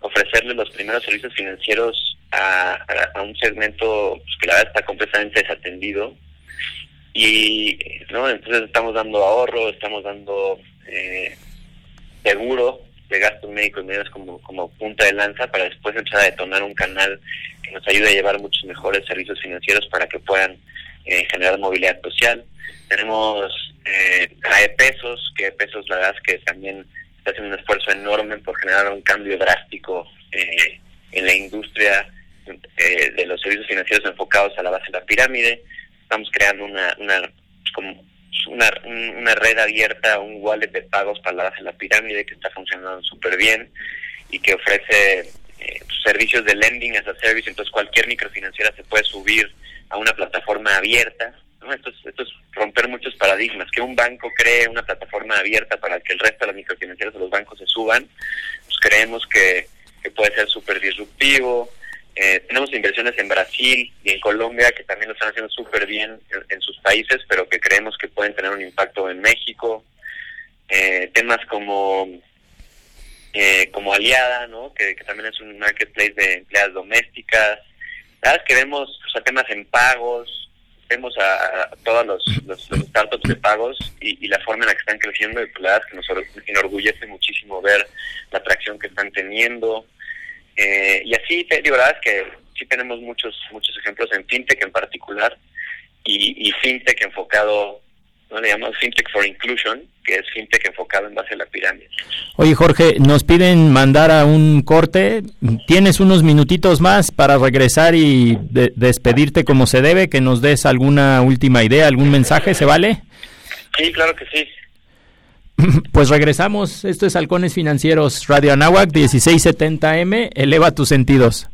ofrecerle los primeros servicios financieros a un segmento pues, que la verdad está completamente desatendido y no entonces estamos dando ahorro estamos dando eh, seguro de gastos médicos medios como, como punta de lanza para después empezar a detonar un canal que nos ayude a llevar muchos mejores servicios financieros para que puedan eh, generar movilidad social. Tenemos eh, a E-Pesos, que E-Pesos la verdad es que también está haciendo un esfuerzo enorme por generar un cambio drástico eh, en la industria eh, de los servicios financieros enfocados a la base de la pirámide. Estamos creando una, una como una, una red abierta, un wallet de pagos para la pirámide que está funcionando súper bien y que ofrece eh, servicios de lending as a service, entonces cualquier microfinanciera se puede subir a una plataforma abierta. ¿no? Esto, es, esto es romper muchos paradigmas, que un banco cree una plataforma abierta para que el resto de las microfinancieras de los bancos se suban, pues creemos que, que puede ser súper disruptivo, eh, tenemos inversiones en Brasil y en Colombia que también lo están haciendo súper bien en, sus países, pero que creemos que pueden tener un impacto en México. Eh, temas como eh, como Aliada, ¿no? Que, también es un marketplace de empleadas domésticas. La verdad es que vemos o sea, temas en pagos, vemos a, a todos los, los, los, startups de pagos y, y, la forma en la que están creciendo y pues, la verdad es que nos enorgullece muchísimo ver la atracción que están teniendo. Eh, y así, te digo, la verdad es que sí tenemos muchos muchos ejemplos en FinTech en particular y, y FinTech enfocado, no le llamamos FinTech for Inclusion, que es FinTech enfocado en base a la pirámide. Oye, Jorge, nos piden mandar a un corte. ¿Tienes unos minutitos más para regresar y de despedirte como se debe? Que nos des alguna última idea, algún mensaje, ¿se vale? Sí, claro que sí. Pues regresamos. Esto es Halcones Financieros, Radio Anáhuac 1670M. Eleva tus sentidos.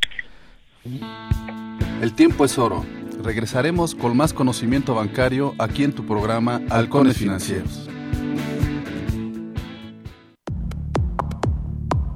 El tiempo es oro. Regresaremos con más conocimiento bancario aquí en tu programa Halcones Financieros.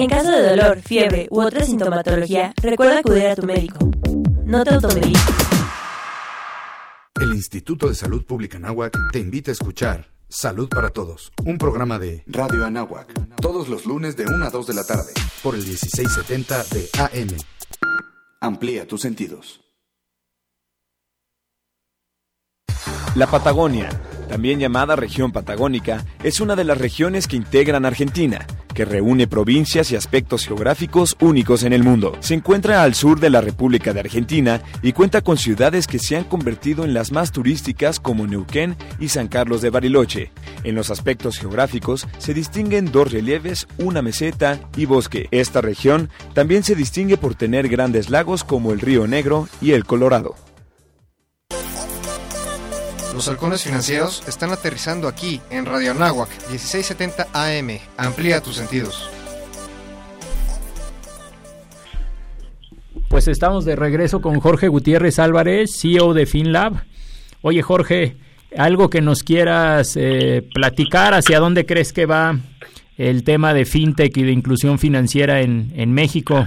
En caso de dolor, fiebre u otra sintomatología, recuerda acudir a tu médico. No te automediques. El Instituto de Salud Pública Anáhuac te invita a escuchar Salud para Todos, un programa de Radio Anáhuac, todos los lunes de 1 a 2 de la tarde, por el 1670 de AM. Amplía tus sentidos. La Patagonia, también llamada región patagónica, es una de las regiones que integran Argentina, que reúne provincias y aspectos geográficos únicos en el mundo. Se encuentra al sur de la República de Argentina y cuenta con ciudades que se han convertido en las más turísticas como Neuquén y San Carlos de Bariloche. En los aspectos geográficos se distinguen dos relieves, una meseta y bosque. Esta región también se distingue por tener grandes lagos como el Río Negro y el Colorado. Los halcones financieros están aterrizando aquí en Radio Anáhuac 1670 AM. Amplía tus sentidos. Pues estamos de regreso con Jorge Gutiérrez Álvarez, CEO de FinLab. Oye Jorge, algo que nos quieras eh, platicar, ¿hacia dónde crees que va el tema de fintech y de inclusión financiera en, en México?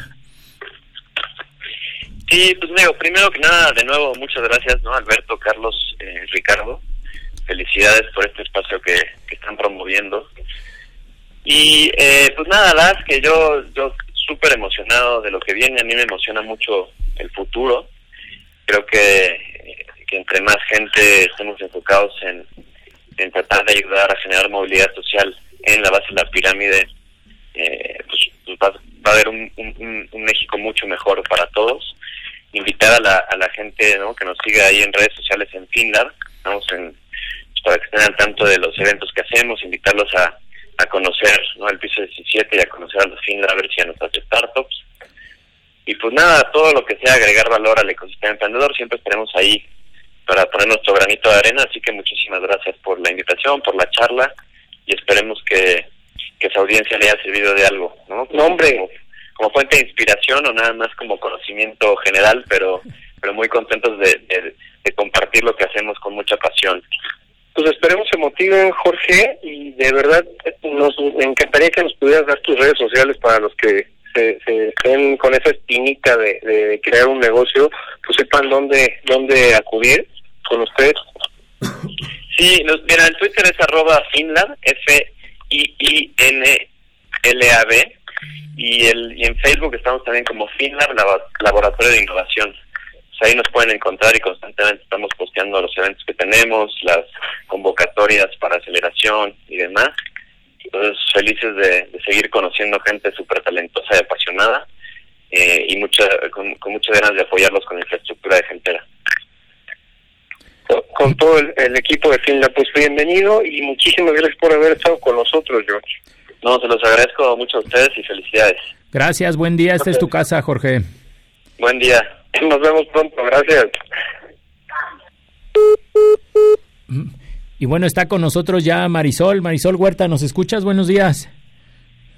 Sí, pues digo, primero que nada, de nuevo, muchas gracias, ¿no? Alberto, Carlos, eh, Ricardo. Felicidades por este espacio que, que están promoviendo. Y eh, pues nada, las que yo, yo súper emocionado de lo que viene, a mí me emociona mucho el futuro. Creo que, que entre más gente estemos enfocados en, en tratar de ayudar a generar movilidad social en la base de la pirámide, eh, pues, pues va, va, a haber un, un, un México mucho mejor para todos invitar a la, a la gente ¿no? que nos siga ahí en redes sociales en Finland, en, para que estén al tanto de los eventos que hacemos, invitarlos a, conocer ¿no? el piso 17 y a conocer a los Finlavers y a nuestras startups. Y pues nada, todo lo que sea agregar valor al ecosistema emprendedor, siempre estaremos ahí para poner nuestro granito de arena, así que muchísimas gracias por la invitación, por la charla y esperemos que, esa audiencia le haya servido de algo. ¿no? No, hombre, como, fuente de inspiración o nada más como conocimiento general, pero pero muy contentos de, de, de, compartir lo que hacemos con mucha pasión. Pues esperemos se motiven, Jorge, y de verdad nos encantaría que nos pudieras dar tus redes sociales para los que se, se estén con esa espinita de, de, crear un negocio, pues sepan dónde dónde acudir con ustedes. Sí, nos, mira, en Twitter es arroba Finlab, F-I-I-N-L-A-B, y, el, y en Facebook estamos también como Finlab, Laboratorio de Innovación. Pues ahí nos pueden encontrar y constantemente estamos posteando los eventos que tenemos, las convocatorias para aceleración y demás. Entonces, felices de, seguir conociendo gente súper talentosa y apasionada eh, y mucha, con, con, muchas ganas de apoyarlos con infraestructura de gentera. Con, todo el, el, equipo de Finla, pues bienvenido y muchísimas gracias por haber estado con nosotros, George. No, se los agradezco mucho a ustedes y felicidades. Gracias, buen día. Esta es tu casa, Jorge. Buen día. Nos vemos pronto, gracias. Y bueno, está con nosotros ya Marisol. Marisol Huerta, ¿nos escuchas? Buenos días.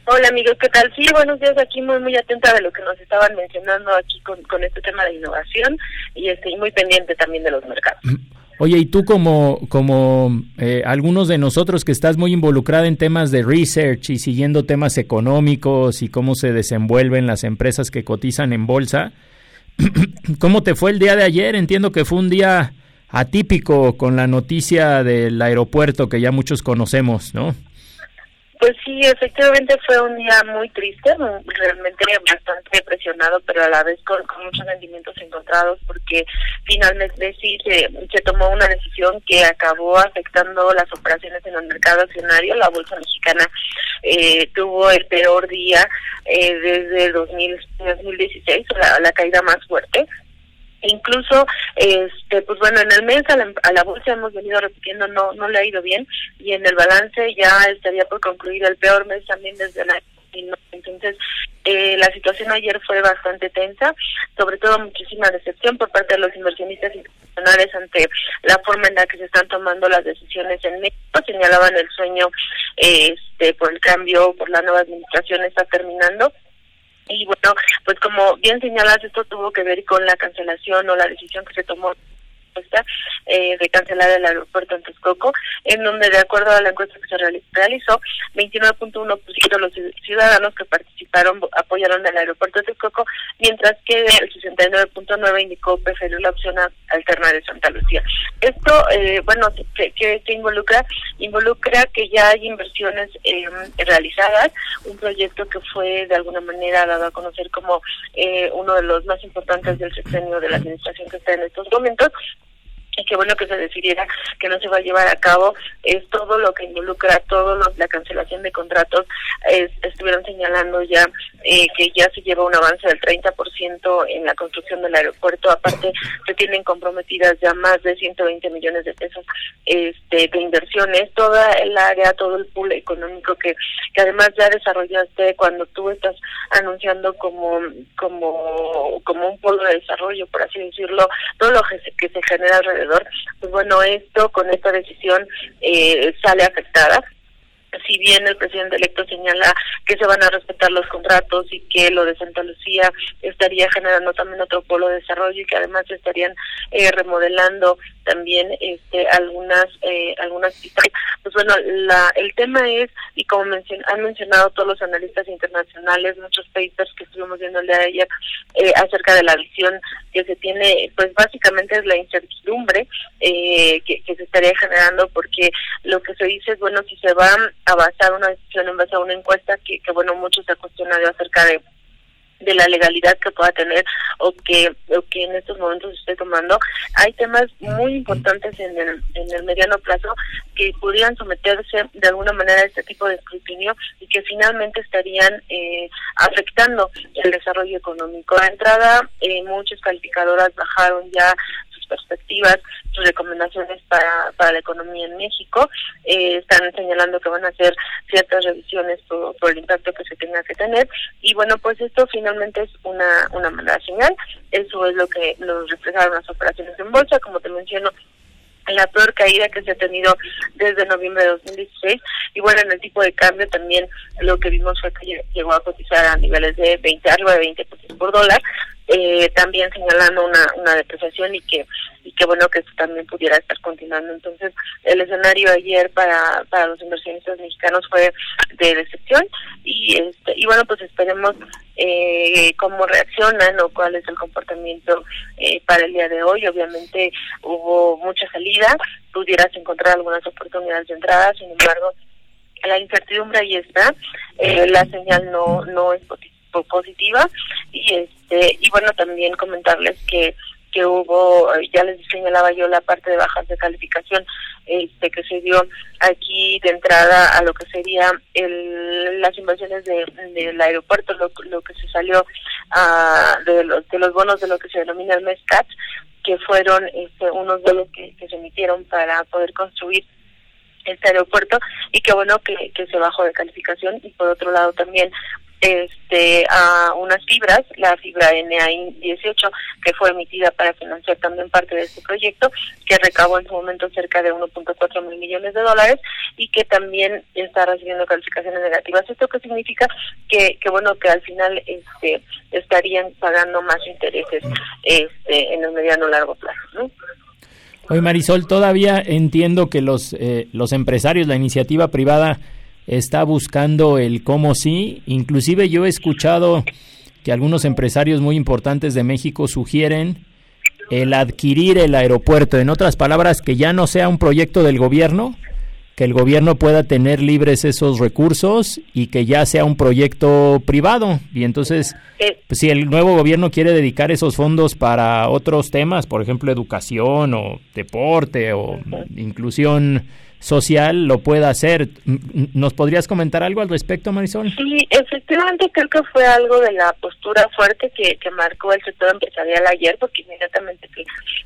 Hola amigos, ¿qué tal? Sí, buenos días, aquí muy muy atenta de lo que nos estaban mencionando aquí con, con este tema de innovación y estoy muy pendiente también de los mercados. Oye, y tú como, como eh, algunos de nosotros que estás muy involucrada en temas de research y siguiendo temas económicos y cómo se desenvuelven las empresas que cotizan en bolsa, ¿cómo te fue el día de ayer? Entiendo que fue un día atípico con la noticia del aeropuerto que ya muchos conocemos, ¿no? Pues sí, efectivamente fue un día muy triste, realmente bastante presionado, pero a la vez con, con muchos sentimientos encontrados, porque finalmente sí se, se, tomó una decisión que acabó afectando las operaciones en el mercado accionario. La bolsa mexicana eh, tuvo el peor día eh, desde 2000, 2016, la, la caída más fuerte incluso este pues bueno en el mes a la, a la, bolsa hemos venido repitiendo no no le ha ido bien y en el balance ya estaría por concluir el peor mes también desde el Entonces, eh, la situación ayer fue bastante tensa, sobre todo muchísima decepción por parte de los inversionistas internacionales ante la forma en la que se están tomando las decisiones en México. Señalaban el sueño este, por el cambio, por la nueva administración está terminando. Y bueno, pues como bien señalas, esto tuvo que ver con la cancelación o la decisión que se tomó eh, de cancelar el aeropuerto en Texcoco, en donde de acuerdo a la encuesta que se realizó, 29.1% de los ciudadanos que participaron apoyaron el aeropuerto de Texcoco, mientras que el 69.9% indicó preferir la opción alterna de Santa Lucía. Esto, eh, bueno, ¿qué, involucra? Involucra que ya hay inversiones eh, realizadas, un proyecto que fue de alguna manera dado a conocer como eh, uno de los más importantes del sexenio de la administración que está en estos momentos, y qué bueno que se decidiera que no se va a llevar a cabo es todo lo que involucra todo lo, la cancelación de contratos estuvieron señalando ya eh, que ya se lleva un avance del 30% en la construcción del aeropuerto aparte se tienen comprometidas ya más de 120 millones de pesos este de inversiones toda el área todo el pool económico que, que además ya desarrollaste cuando tú estás anunciando como como como un polo de desarrollo por así decirlo todo lo que se, que se genera alrededor pues bueno, esto con esta decisión eh, sale afectada si bien el presidente electo señala que se van a respetar los contratos y que lo de Santa Lucía estaría generando también otro polo de desarrollo y que además estarían eh, remodelando también este algunas eh, algunas pistas. Pues bueno la el tema es y como han mencionado todos los analistas internacionales muchos papers que estuvimos viendo el día de ayer eh, acerca de la visión que se tiene pues básicamente es la incertidumbre eh, que, que se estaría generando porque lo que se dice es bueno si se va a basar una decisión en base a una encuesta que, que bueno muchos se ha cuestionado acerca de de la legalidad que pueda tener o que, o que en estos momentos esté tomando. Hay temas muy importantes en el, en el mediano plazo que podrían someterse de alguna manera a este tipo de escrutinio y que finalmente estarían eh, afectando el desarrollo económico. A entrada, eh, muchas calificadoras bajaron ya perspectivas, sus recomendaciones para, para la economía en México. Eh, están señalando que van a hacer ciertas revisiones por, el impacto que se tenga que tener. Y bueno, pues esto finalmente es una, una mala señal. Eso es lo que nos reflejaron las operaciones en bolsa. Como te menciono, la peor caída que se ha tenido desde noviembre de 2016 y bueno en el tipo de cambio también lo que vimos fue que llegó a cotizar a niveles de 20 arriba de 20 pesos por dólar eh, también señalando una, una depreciación y que y que bueno que esto también pudiera estar continuando. Entonces el escenario ayer para para los inversionistas mexicanos fue de decepción y este y bueno pues esperemos eh, cómo reaccionan o cuál es el comportamiento eh, para el día de hoy. Obviamente hubo mucha salida pudieras encontrar algunas oportunidades de entrada sin embargo la incertidumbre ahí está eh, la señal no no es positiva y este y bueno también comentarles que que hubo ya les señalaba yo la parte de bajas de calificación este que se dio aquí de entrada a lo que sería el, las inversiones de, del aeropuerto lo, lo que se salió a, de los de los bonos de lo que se denomina el MESCAT que fueron este, unos bonos que, que se emitieron para poder construir este aeropuerto y que bueno que, que se bajó de calificación. Y por otro lado también este a unas fibras, la fibra NAI 18, que fue emitida para financiar también parte de este proyecto, que recabó en su momento cerca de 1.4 mil millones de dólares y que también está recibiendo calificaciones negativas. ¿Esto qué significa? Que, que bueno, que al final este estarían pagando más intereses este en el mediano largo plazo, ¿no? Oye, Marisol, todavía entiendo que los, eh, los empresarios, la iniciativa privada, está buscando el cómo sí. Inclusive yo he escuchado que algunos empresarios muy importantes de México sugieren el adquirir el aeropuerto. En otras palabras, que ya no sea un proyecto del gobierno, que el gobierno pueda tener libres esos recursos y que ya sea un proyecto privado. Y entonces, pues, si el nuevo gobierno quiere dedicar esos fondos para otros temas, por ejemplo, educación o deporte o inclusión social lo pueda hacer. ¿Nos podrías comentar algo al respecto, Marisol? Sí, efectivamente creo que fue algo de la postura fuerte que, que marcó el sector empresarial ayer, porque inmediatamente que,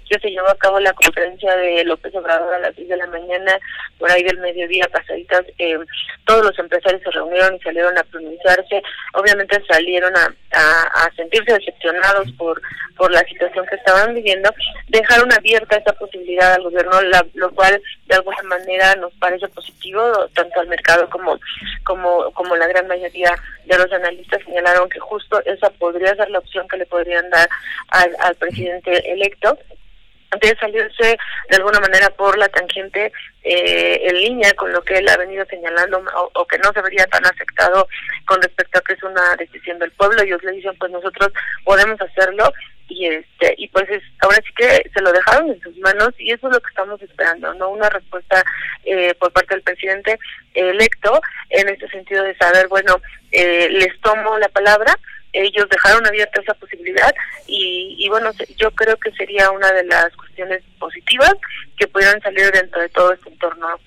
que se llevó a cabo la conferencia de López Obrador a las 10 de la mañana, por ahí del mediodía pasaditas, eh, todos los empresarios se reunieron y salieron a pronunciarse. Obviamente salieron a, a, sentirse decepcionados por, por la situación que estaban viviendo. Dejaron abierta esa posibilidad al gobierno, lo cual de alguna manera nos parece positivo, tanto al mercado como, como, como la gran mayoría de los analistas señalaron que justo esa podría ser la opción que le podrían dar al, presidente electo de salirse de alguna manera por la tangente eh, en línea con lo que él ha venido señalando o, que no se vería tan afectado con respecto a que es una decisión del pueblo. Ellos le dicen, pues nosotros podemos hacerlo y este y pues es, ahora sí que se lo dejaron en sus manos y eso es lo que estamos esperando, no una respuesta eh, por parte del presidente electo en este sentido de saber, bueno, eh, les tomo la palabra ellos dejaron abierta esa posibilidad y, y, bueno, yo creo que sería una de las cuestiones positivas que pudieran salir dentro de todo este entorno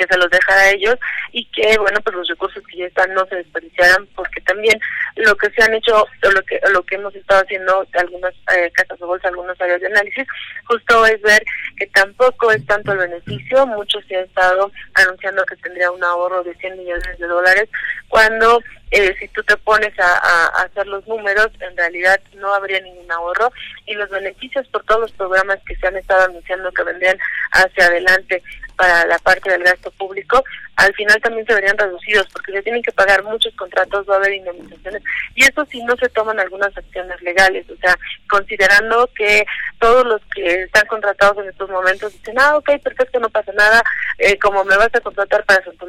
que se los deja a ellos y que bueno pues los recursos que ya están no se desperdiciaran porque también lo que se han hecho o lo que lo que hemos estado haciendo algunas eh, casas de bolsa algunas áreas de análisis justo es ver que tampoco es tanto el beneficio. Mucho se ha estado anunciando que tendría un ahorro de 100 millones de dólares cuando eh, si tú te pones a, hacer los números, en realidad no habría ningún ahorro y los beneficios por todos los programas que se han estado anunciando que vendrían hacia adelante para la parte del gasto público, al final también se verían reducidos porque se tienen que pagar muchos contratos, va a haber indemnizaciones y eso si no se toman algunas acciones legales, o sea, considerando que todos los que están contratados en estos momentos dicen, ah, ok, perfecto, no pasa nada, eh, como me vas a contratar para Santa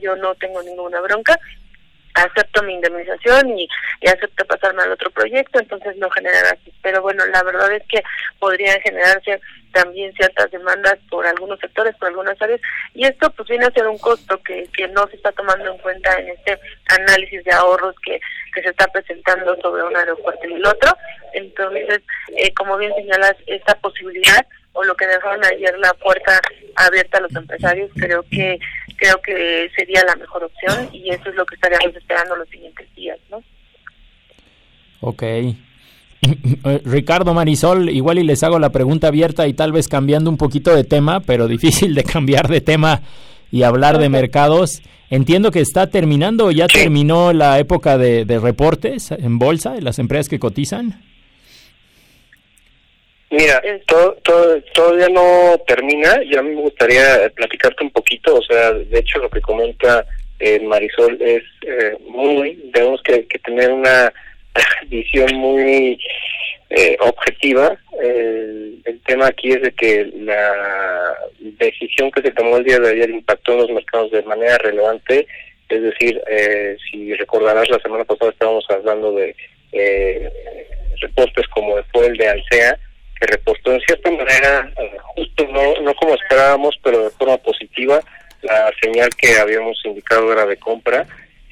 yo no tengo ninguna bronca, acepto mi indemnización y, acepto pasarme al otro proyecto, entonces no generará así. Pero bueno, la verdad es que podrían generarse también ciertas demandas por algunos sectores, por algunas áreas, y esto pues viene a ser un costo que, que no se está tomando en cuenta en este análisis de ahorros que, que se está presentando sobre un aeropuerto y el otro. Entonces, eh, como bien señalas, esta posibilidad o lo que dejaron ayer la puerta abierta a los empresarios, creo que creo que sería la mejor opción y eso es lo que estaríamos esperando los siguientes días, ¿no? Ok. Ricardo Marisol, igual y les hago la pregunta abierta y tal vez cambiando un poquito de tema, pero difícil de cambiar de tema y hablar de mercados. Entiendo que está terminando, ya terminó la época de, de reportes en bolsa de las empresas que cotizan. Mira, todo, todo, todavía no termina, ya me gustaría platicarte un poquito, o sea, de hecho lo que comenta eh, Marisol es eh, muy, tenemos que, tener una visión muy eh, objetiva. El, el, tema aquí es de que la decisión que se tomó el día de ayer impactó en los mercados de manera relevante, es decir, si recordarás la semana pasada estábamos hablando de reportes como fue el de Alsea, que reportó en cierta manera, eh, justo no, no como esperábamos, pero de forma positiva, la señal que habíamos indicado era de compra.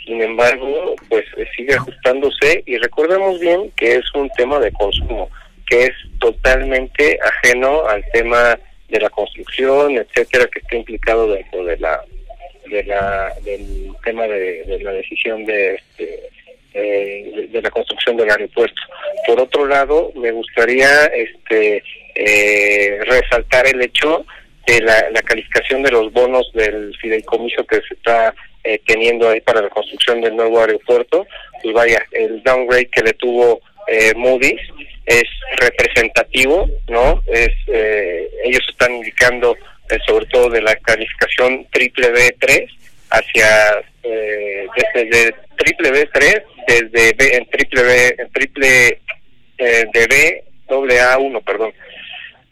Sin embargo, pues eh, sigue ajustándose y recordemos bien que es un tema de consumo, que es totalmente ajeno al tema de la construcción, etcétera, que está implicado dentro de la de la del tema de, de la decisión de este, eh, de, la construcción del aeropuerto. Por otro lado, me gustaría este eh, resaltar el hecho de la, calificación de los bonos del fideicomiso que se está eh, teniendo ahí para la construcción del nuevo aeropuerto. Y vaya, el downgrade que le tuvo Moody's es representativo, ¿no? Es ellos están indicando sobre todo de la calificación triple B3 hacia desde triple B3 desde B, en triple B, en triple eh, de B, doble A1, perdón.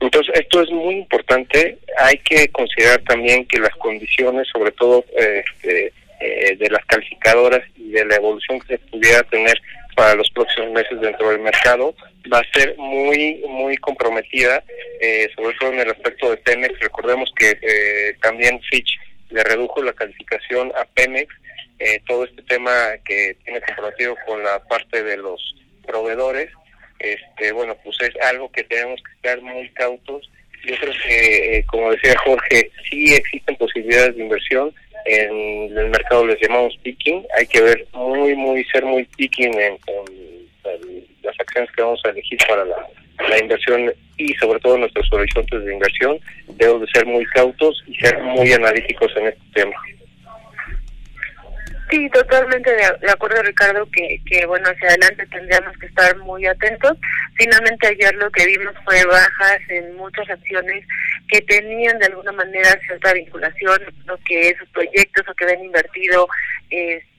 Entonces, esto es muy importante. Hay que considerar también que las condiciones, sobre todo este, eh, de las calificadoras y de la evolución que se pudiera tener para los próximos meses dentro del mercado, va a ser muy, muy comprometida, eh, sobre todo en el aspecto de Pemex. Recordemos que eh, también Fitch le redujo la calificación a Pemex eh, todo este tema que tiene comprometido con la parte de los proveedores, este, bueno, pues es algo que tenemos que estar muy cautos yo creo que, eh, como decía Jorge, sí existen posibilidades de inversión. En el mercado les llamamos picking. Hay que ver muy, muy, ser muy picking en, en las acciones que vamos a elegir para la, la inversión y sobre todo nuestros horizontes de inversión. Debemos de ser muy cautos y ser muy analíticos en este tema. Sí, totalmente de, acuerdo, Ricardo, que, que bueno, hacia adelante tendríamos que estar muy atentos. Finalmente ayer lo que vimos fue bajas en muchas acciones que tenían de alguna manera cierta vinculación, lo que sus proyectos o que habían invertido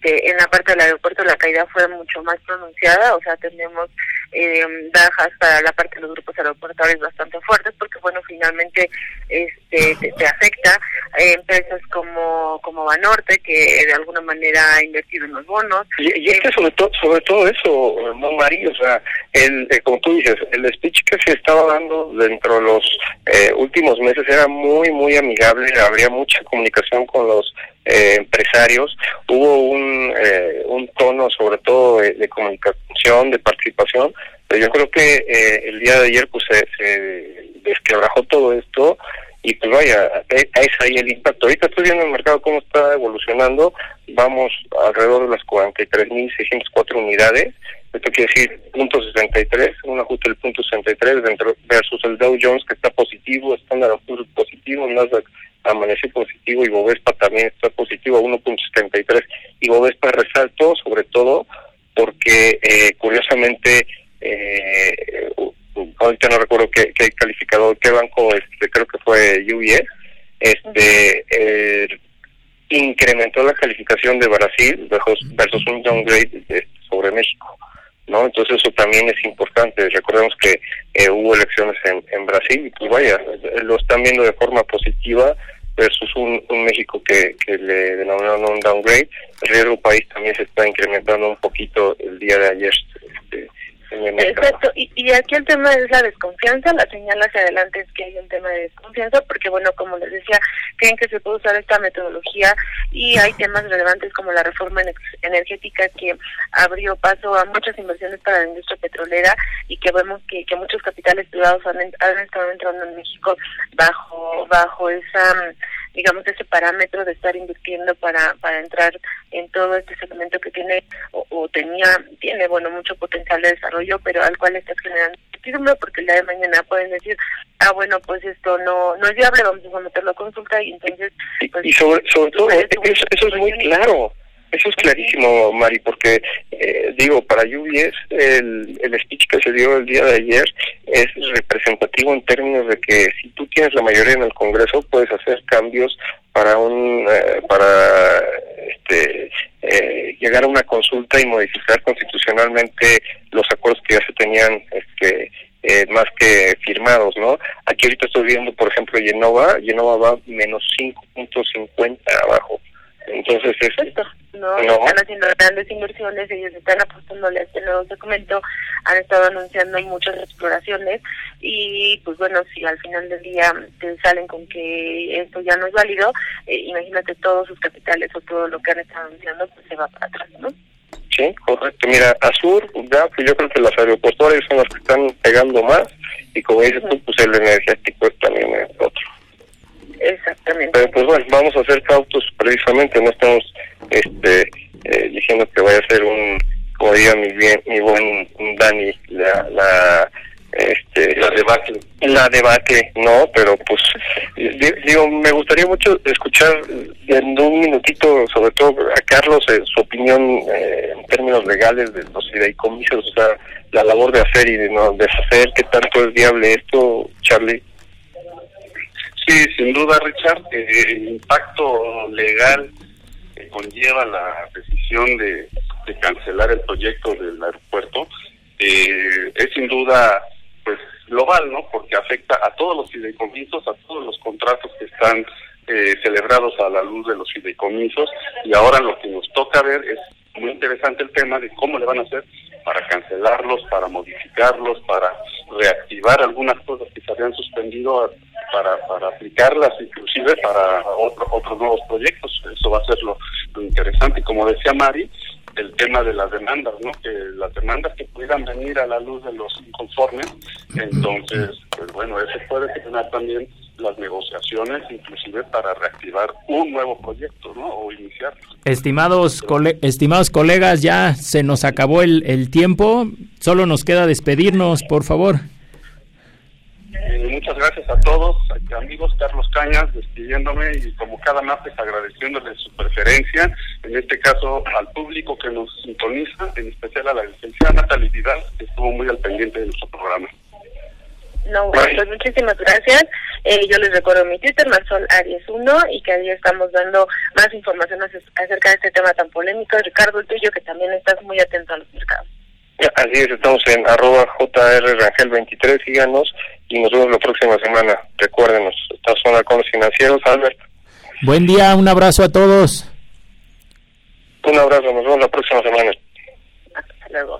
este, en la parte del aeropuerto, la caída fue mucho más pronunciada, o sea, tenemos eh, bajas para la parte de los grupos aeroportuarios bastante fuertes, porque bueno, finalmente este te, te afecta eh, empresas como como Banorte, que de alguna manera ha invertido en los bonos. Y, y es que sobre todo sobre todo eso, no María, o sea, el, eh, como tú dices, el speech que se estaba dando dentro de los eh, últimos meses era muy muy amigable, habría mucha comunicación con los eh, empresarios, hubo un, eh, un tono sobre todo de, comunicación, de participación, pero yo creo que eh, el día de ayer pues se, se desquebrajó todo esto y pues vaya, es ahí el impacto. Ahorita estoy viendo el mercado cómo está evolucionando, vamos alrededor de las 43.604 unidades, esto quiere decir punto 63, un ajuste del punto 63 dentro versus el Dow Jones que está positivo, Standard Poor's positivo, Nasdaq amaneció positivo y Bovespa también está positivo a 1.73 y Bovespa resaltó sobre todo porque eh, curiosamente eh, ahorita no recuerdo qué, qué calificador, qué banco, este, creo que fue UBS, este eh, incrementó la calificación de Brasil versus, versus un downgrade este, sobre México. ¿No? Entonces eso también es importante. Recordemos que eh, hubo elecciones en, en Brasil y pues vaya, lo están viendo de forma positiva versus un, un México que, que le denominaron un downgrade. El riesgo país también se está incrementando un poquito el día de ayer. Este, Exacto, y, y aquí el tema es la desconfianza, la señal hacia adelante es que hay un tema de desconfianza, porque bueno, como les decía, creen que se puede usar esta metodología y hay temas relevantes como la reforma energética que abrió paso a muchas inversiones para la industria petrolera y que vemos que, que muchos capitales privados han, han estado entrando en México bajo, bajo esa digamos, ese parámetro de estar invirtiendo para, para entrar en todo este segmento que tiene o, o tenía, tiene, bueno, mucho potencial de desarrollo, pero al cual estás generando porque el día de mañana pueden decir, ah, bueno, pues esto no no es viable, vamos a someterlo a consulta y entonces... Pues, y sobre, sobre todo, eso, eso es muy claro. Eso es clarísimo, Mari, porque eh, digo, para UBS el, el speech que se dio el día de ayer es representativo en términos de que si tú tienes la mayoría en el Congreso puedes hacer cambios para un eh, para este eh, llegar a una consulta y modificar constitucionalmente los acuerdos que ya se tenían este eh, más que firmados, ¿no? Aquí ahorita estoy viendo, por ejemplo, Genova, Genova va menos 5.50 abajo. Entonces, es, no, no, están haciendo grandes inversiones, ellos están apostándole a este nuevo documento, han estado anunciando muchas exploraciones y pues bueno, si al final del día te salen con que esto ya no es válido, eh, imagínate todos sus capitales o todo lo que han estado anunciando, pues se va para atrás, ¿no? Sí, correcto. Mira, Azur, ya, pues yo creo que las aeroportuarias son las que están pegando más y como dices tú, pues el energético también es otro. Exactamente. Pero pues bueno, vamos a ser cautos precisamente, no estamos este, eh, diciendo que vaya a ser un, como diga mi, bien, mi buen Dani, la, la este la debate la debate no pero pues digo me gustaría mucho escuchar en un minutito sobre todo a Carlos eh, su opinión eh, en términos legales de los fideicomisos o sea la labor de hacer y de no deshacer qué tanto es viable esto Charlie Sí, sin duda, Richard, eh, el impacto legal que conlleva la decisión de, cancelar el proyecto del aeropuerto eh, es sin duda pues global, ¿no? Porque afecta a todos los fideicomisos, a todos los contratos que están eh, celebrados a la luz de los fideicomisos y ahora lo que nos toca ver es muy interesante el tema de cómo le van a hacer para cancelarlos, para modificarlos, para reactivar algunas cosas que se habían suspendido para, para aplicarlas inclusive para otro, otros nuevos proyectos. Eso va a ser lo, lo interesante. Y como decía Mari, el tema de las demandas, ¿no? Que las demandas que pudieran venir a la luz de los inconformes, entonces pues bueno, ese puede frenar también las negociaciones, inclusive para reactivar un nuevo proyecto, ¿no? O iniciar. Estimados, cole estimados colegas, ya se nos acabó el, el tiempo. Solo nos queda despedirnos, por favor. Eh, muchas gracias a todos, a- amigos Carlos Cañas, despidiéndome y como cada martes agradeciéndoles su preferencia, en este caso al público que nos sintoniza, en especial a la licenciada Natalie Vidal, que estuvo muy al pendiente de nuestro programa. No, bueno, pues muchísimas gracias. Eh, yo les recuerdo mi Twitter, Marsol Aries 1, y que ahí estamos dando más información ace- acerca de este tema tan polémico. Ricardo, el tuyo, que también estás muy atento a los mercados. Así es, estamos en arroba jrrangel23, síganos y nos vemos la próxima semana. Recuérdenos, estas son halcones financieros. Albert, Buen día, un abrazo a todos. un abrazo, nos vemos la próxima semana. Hasta luego.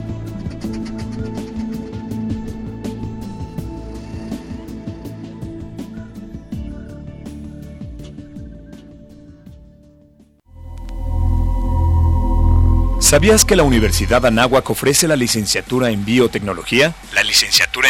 ¿Sabías que la Universidad Anáhuac ofrece la licenciatura en biotecnología? La licenciatura en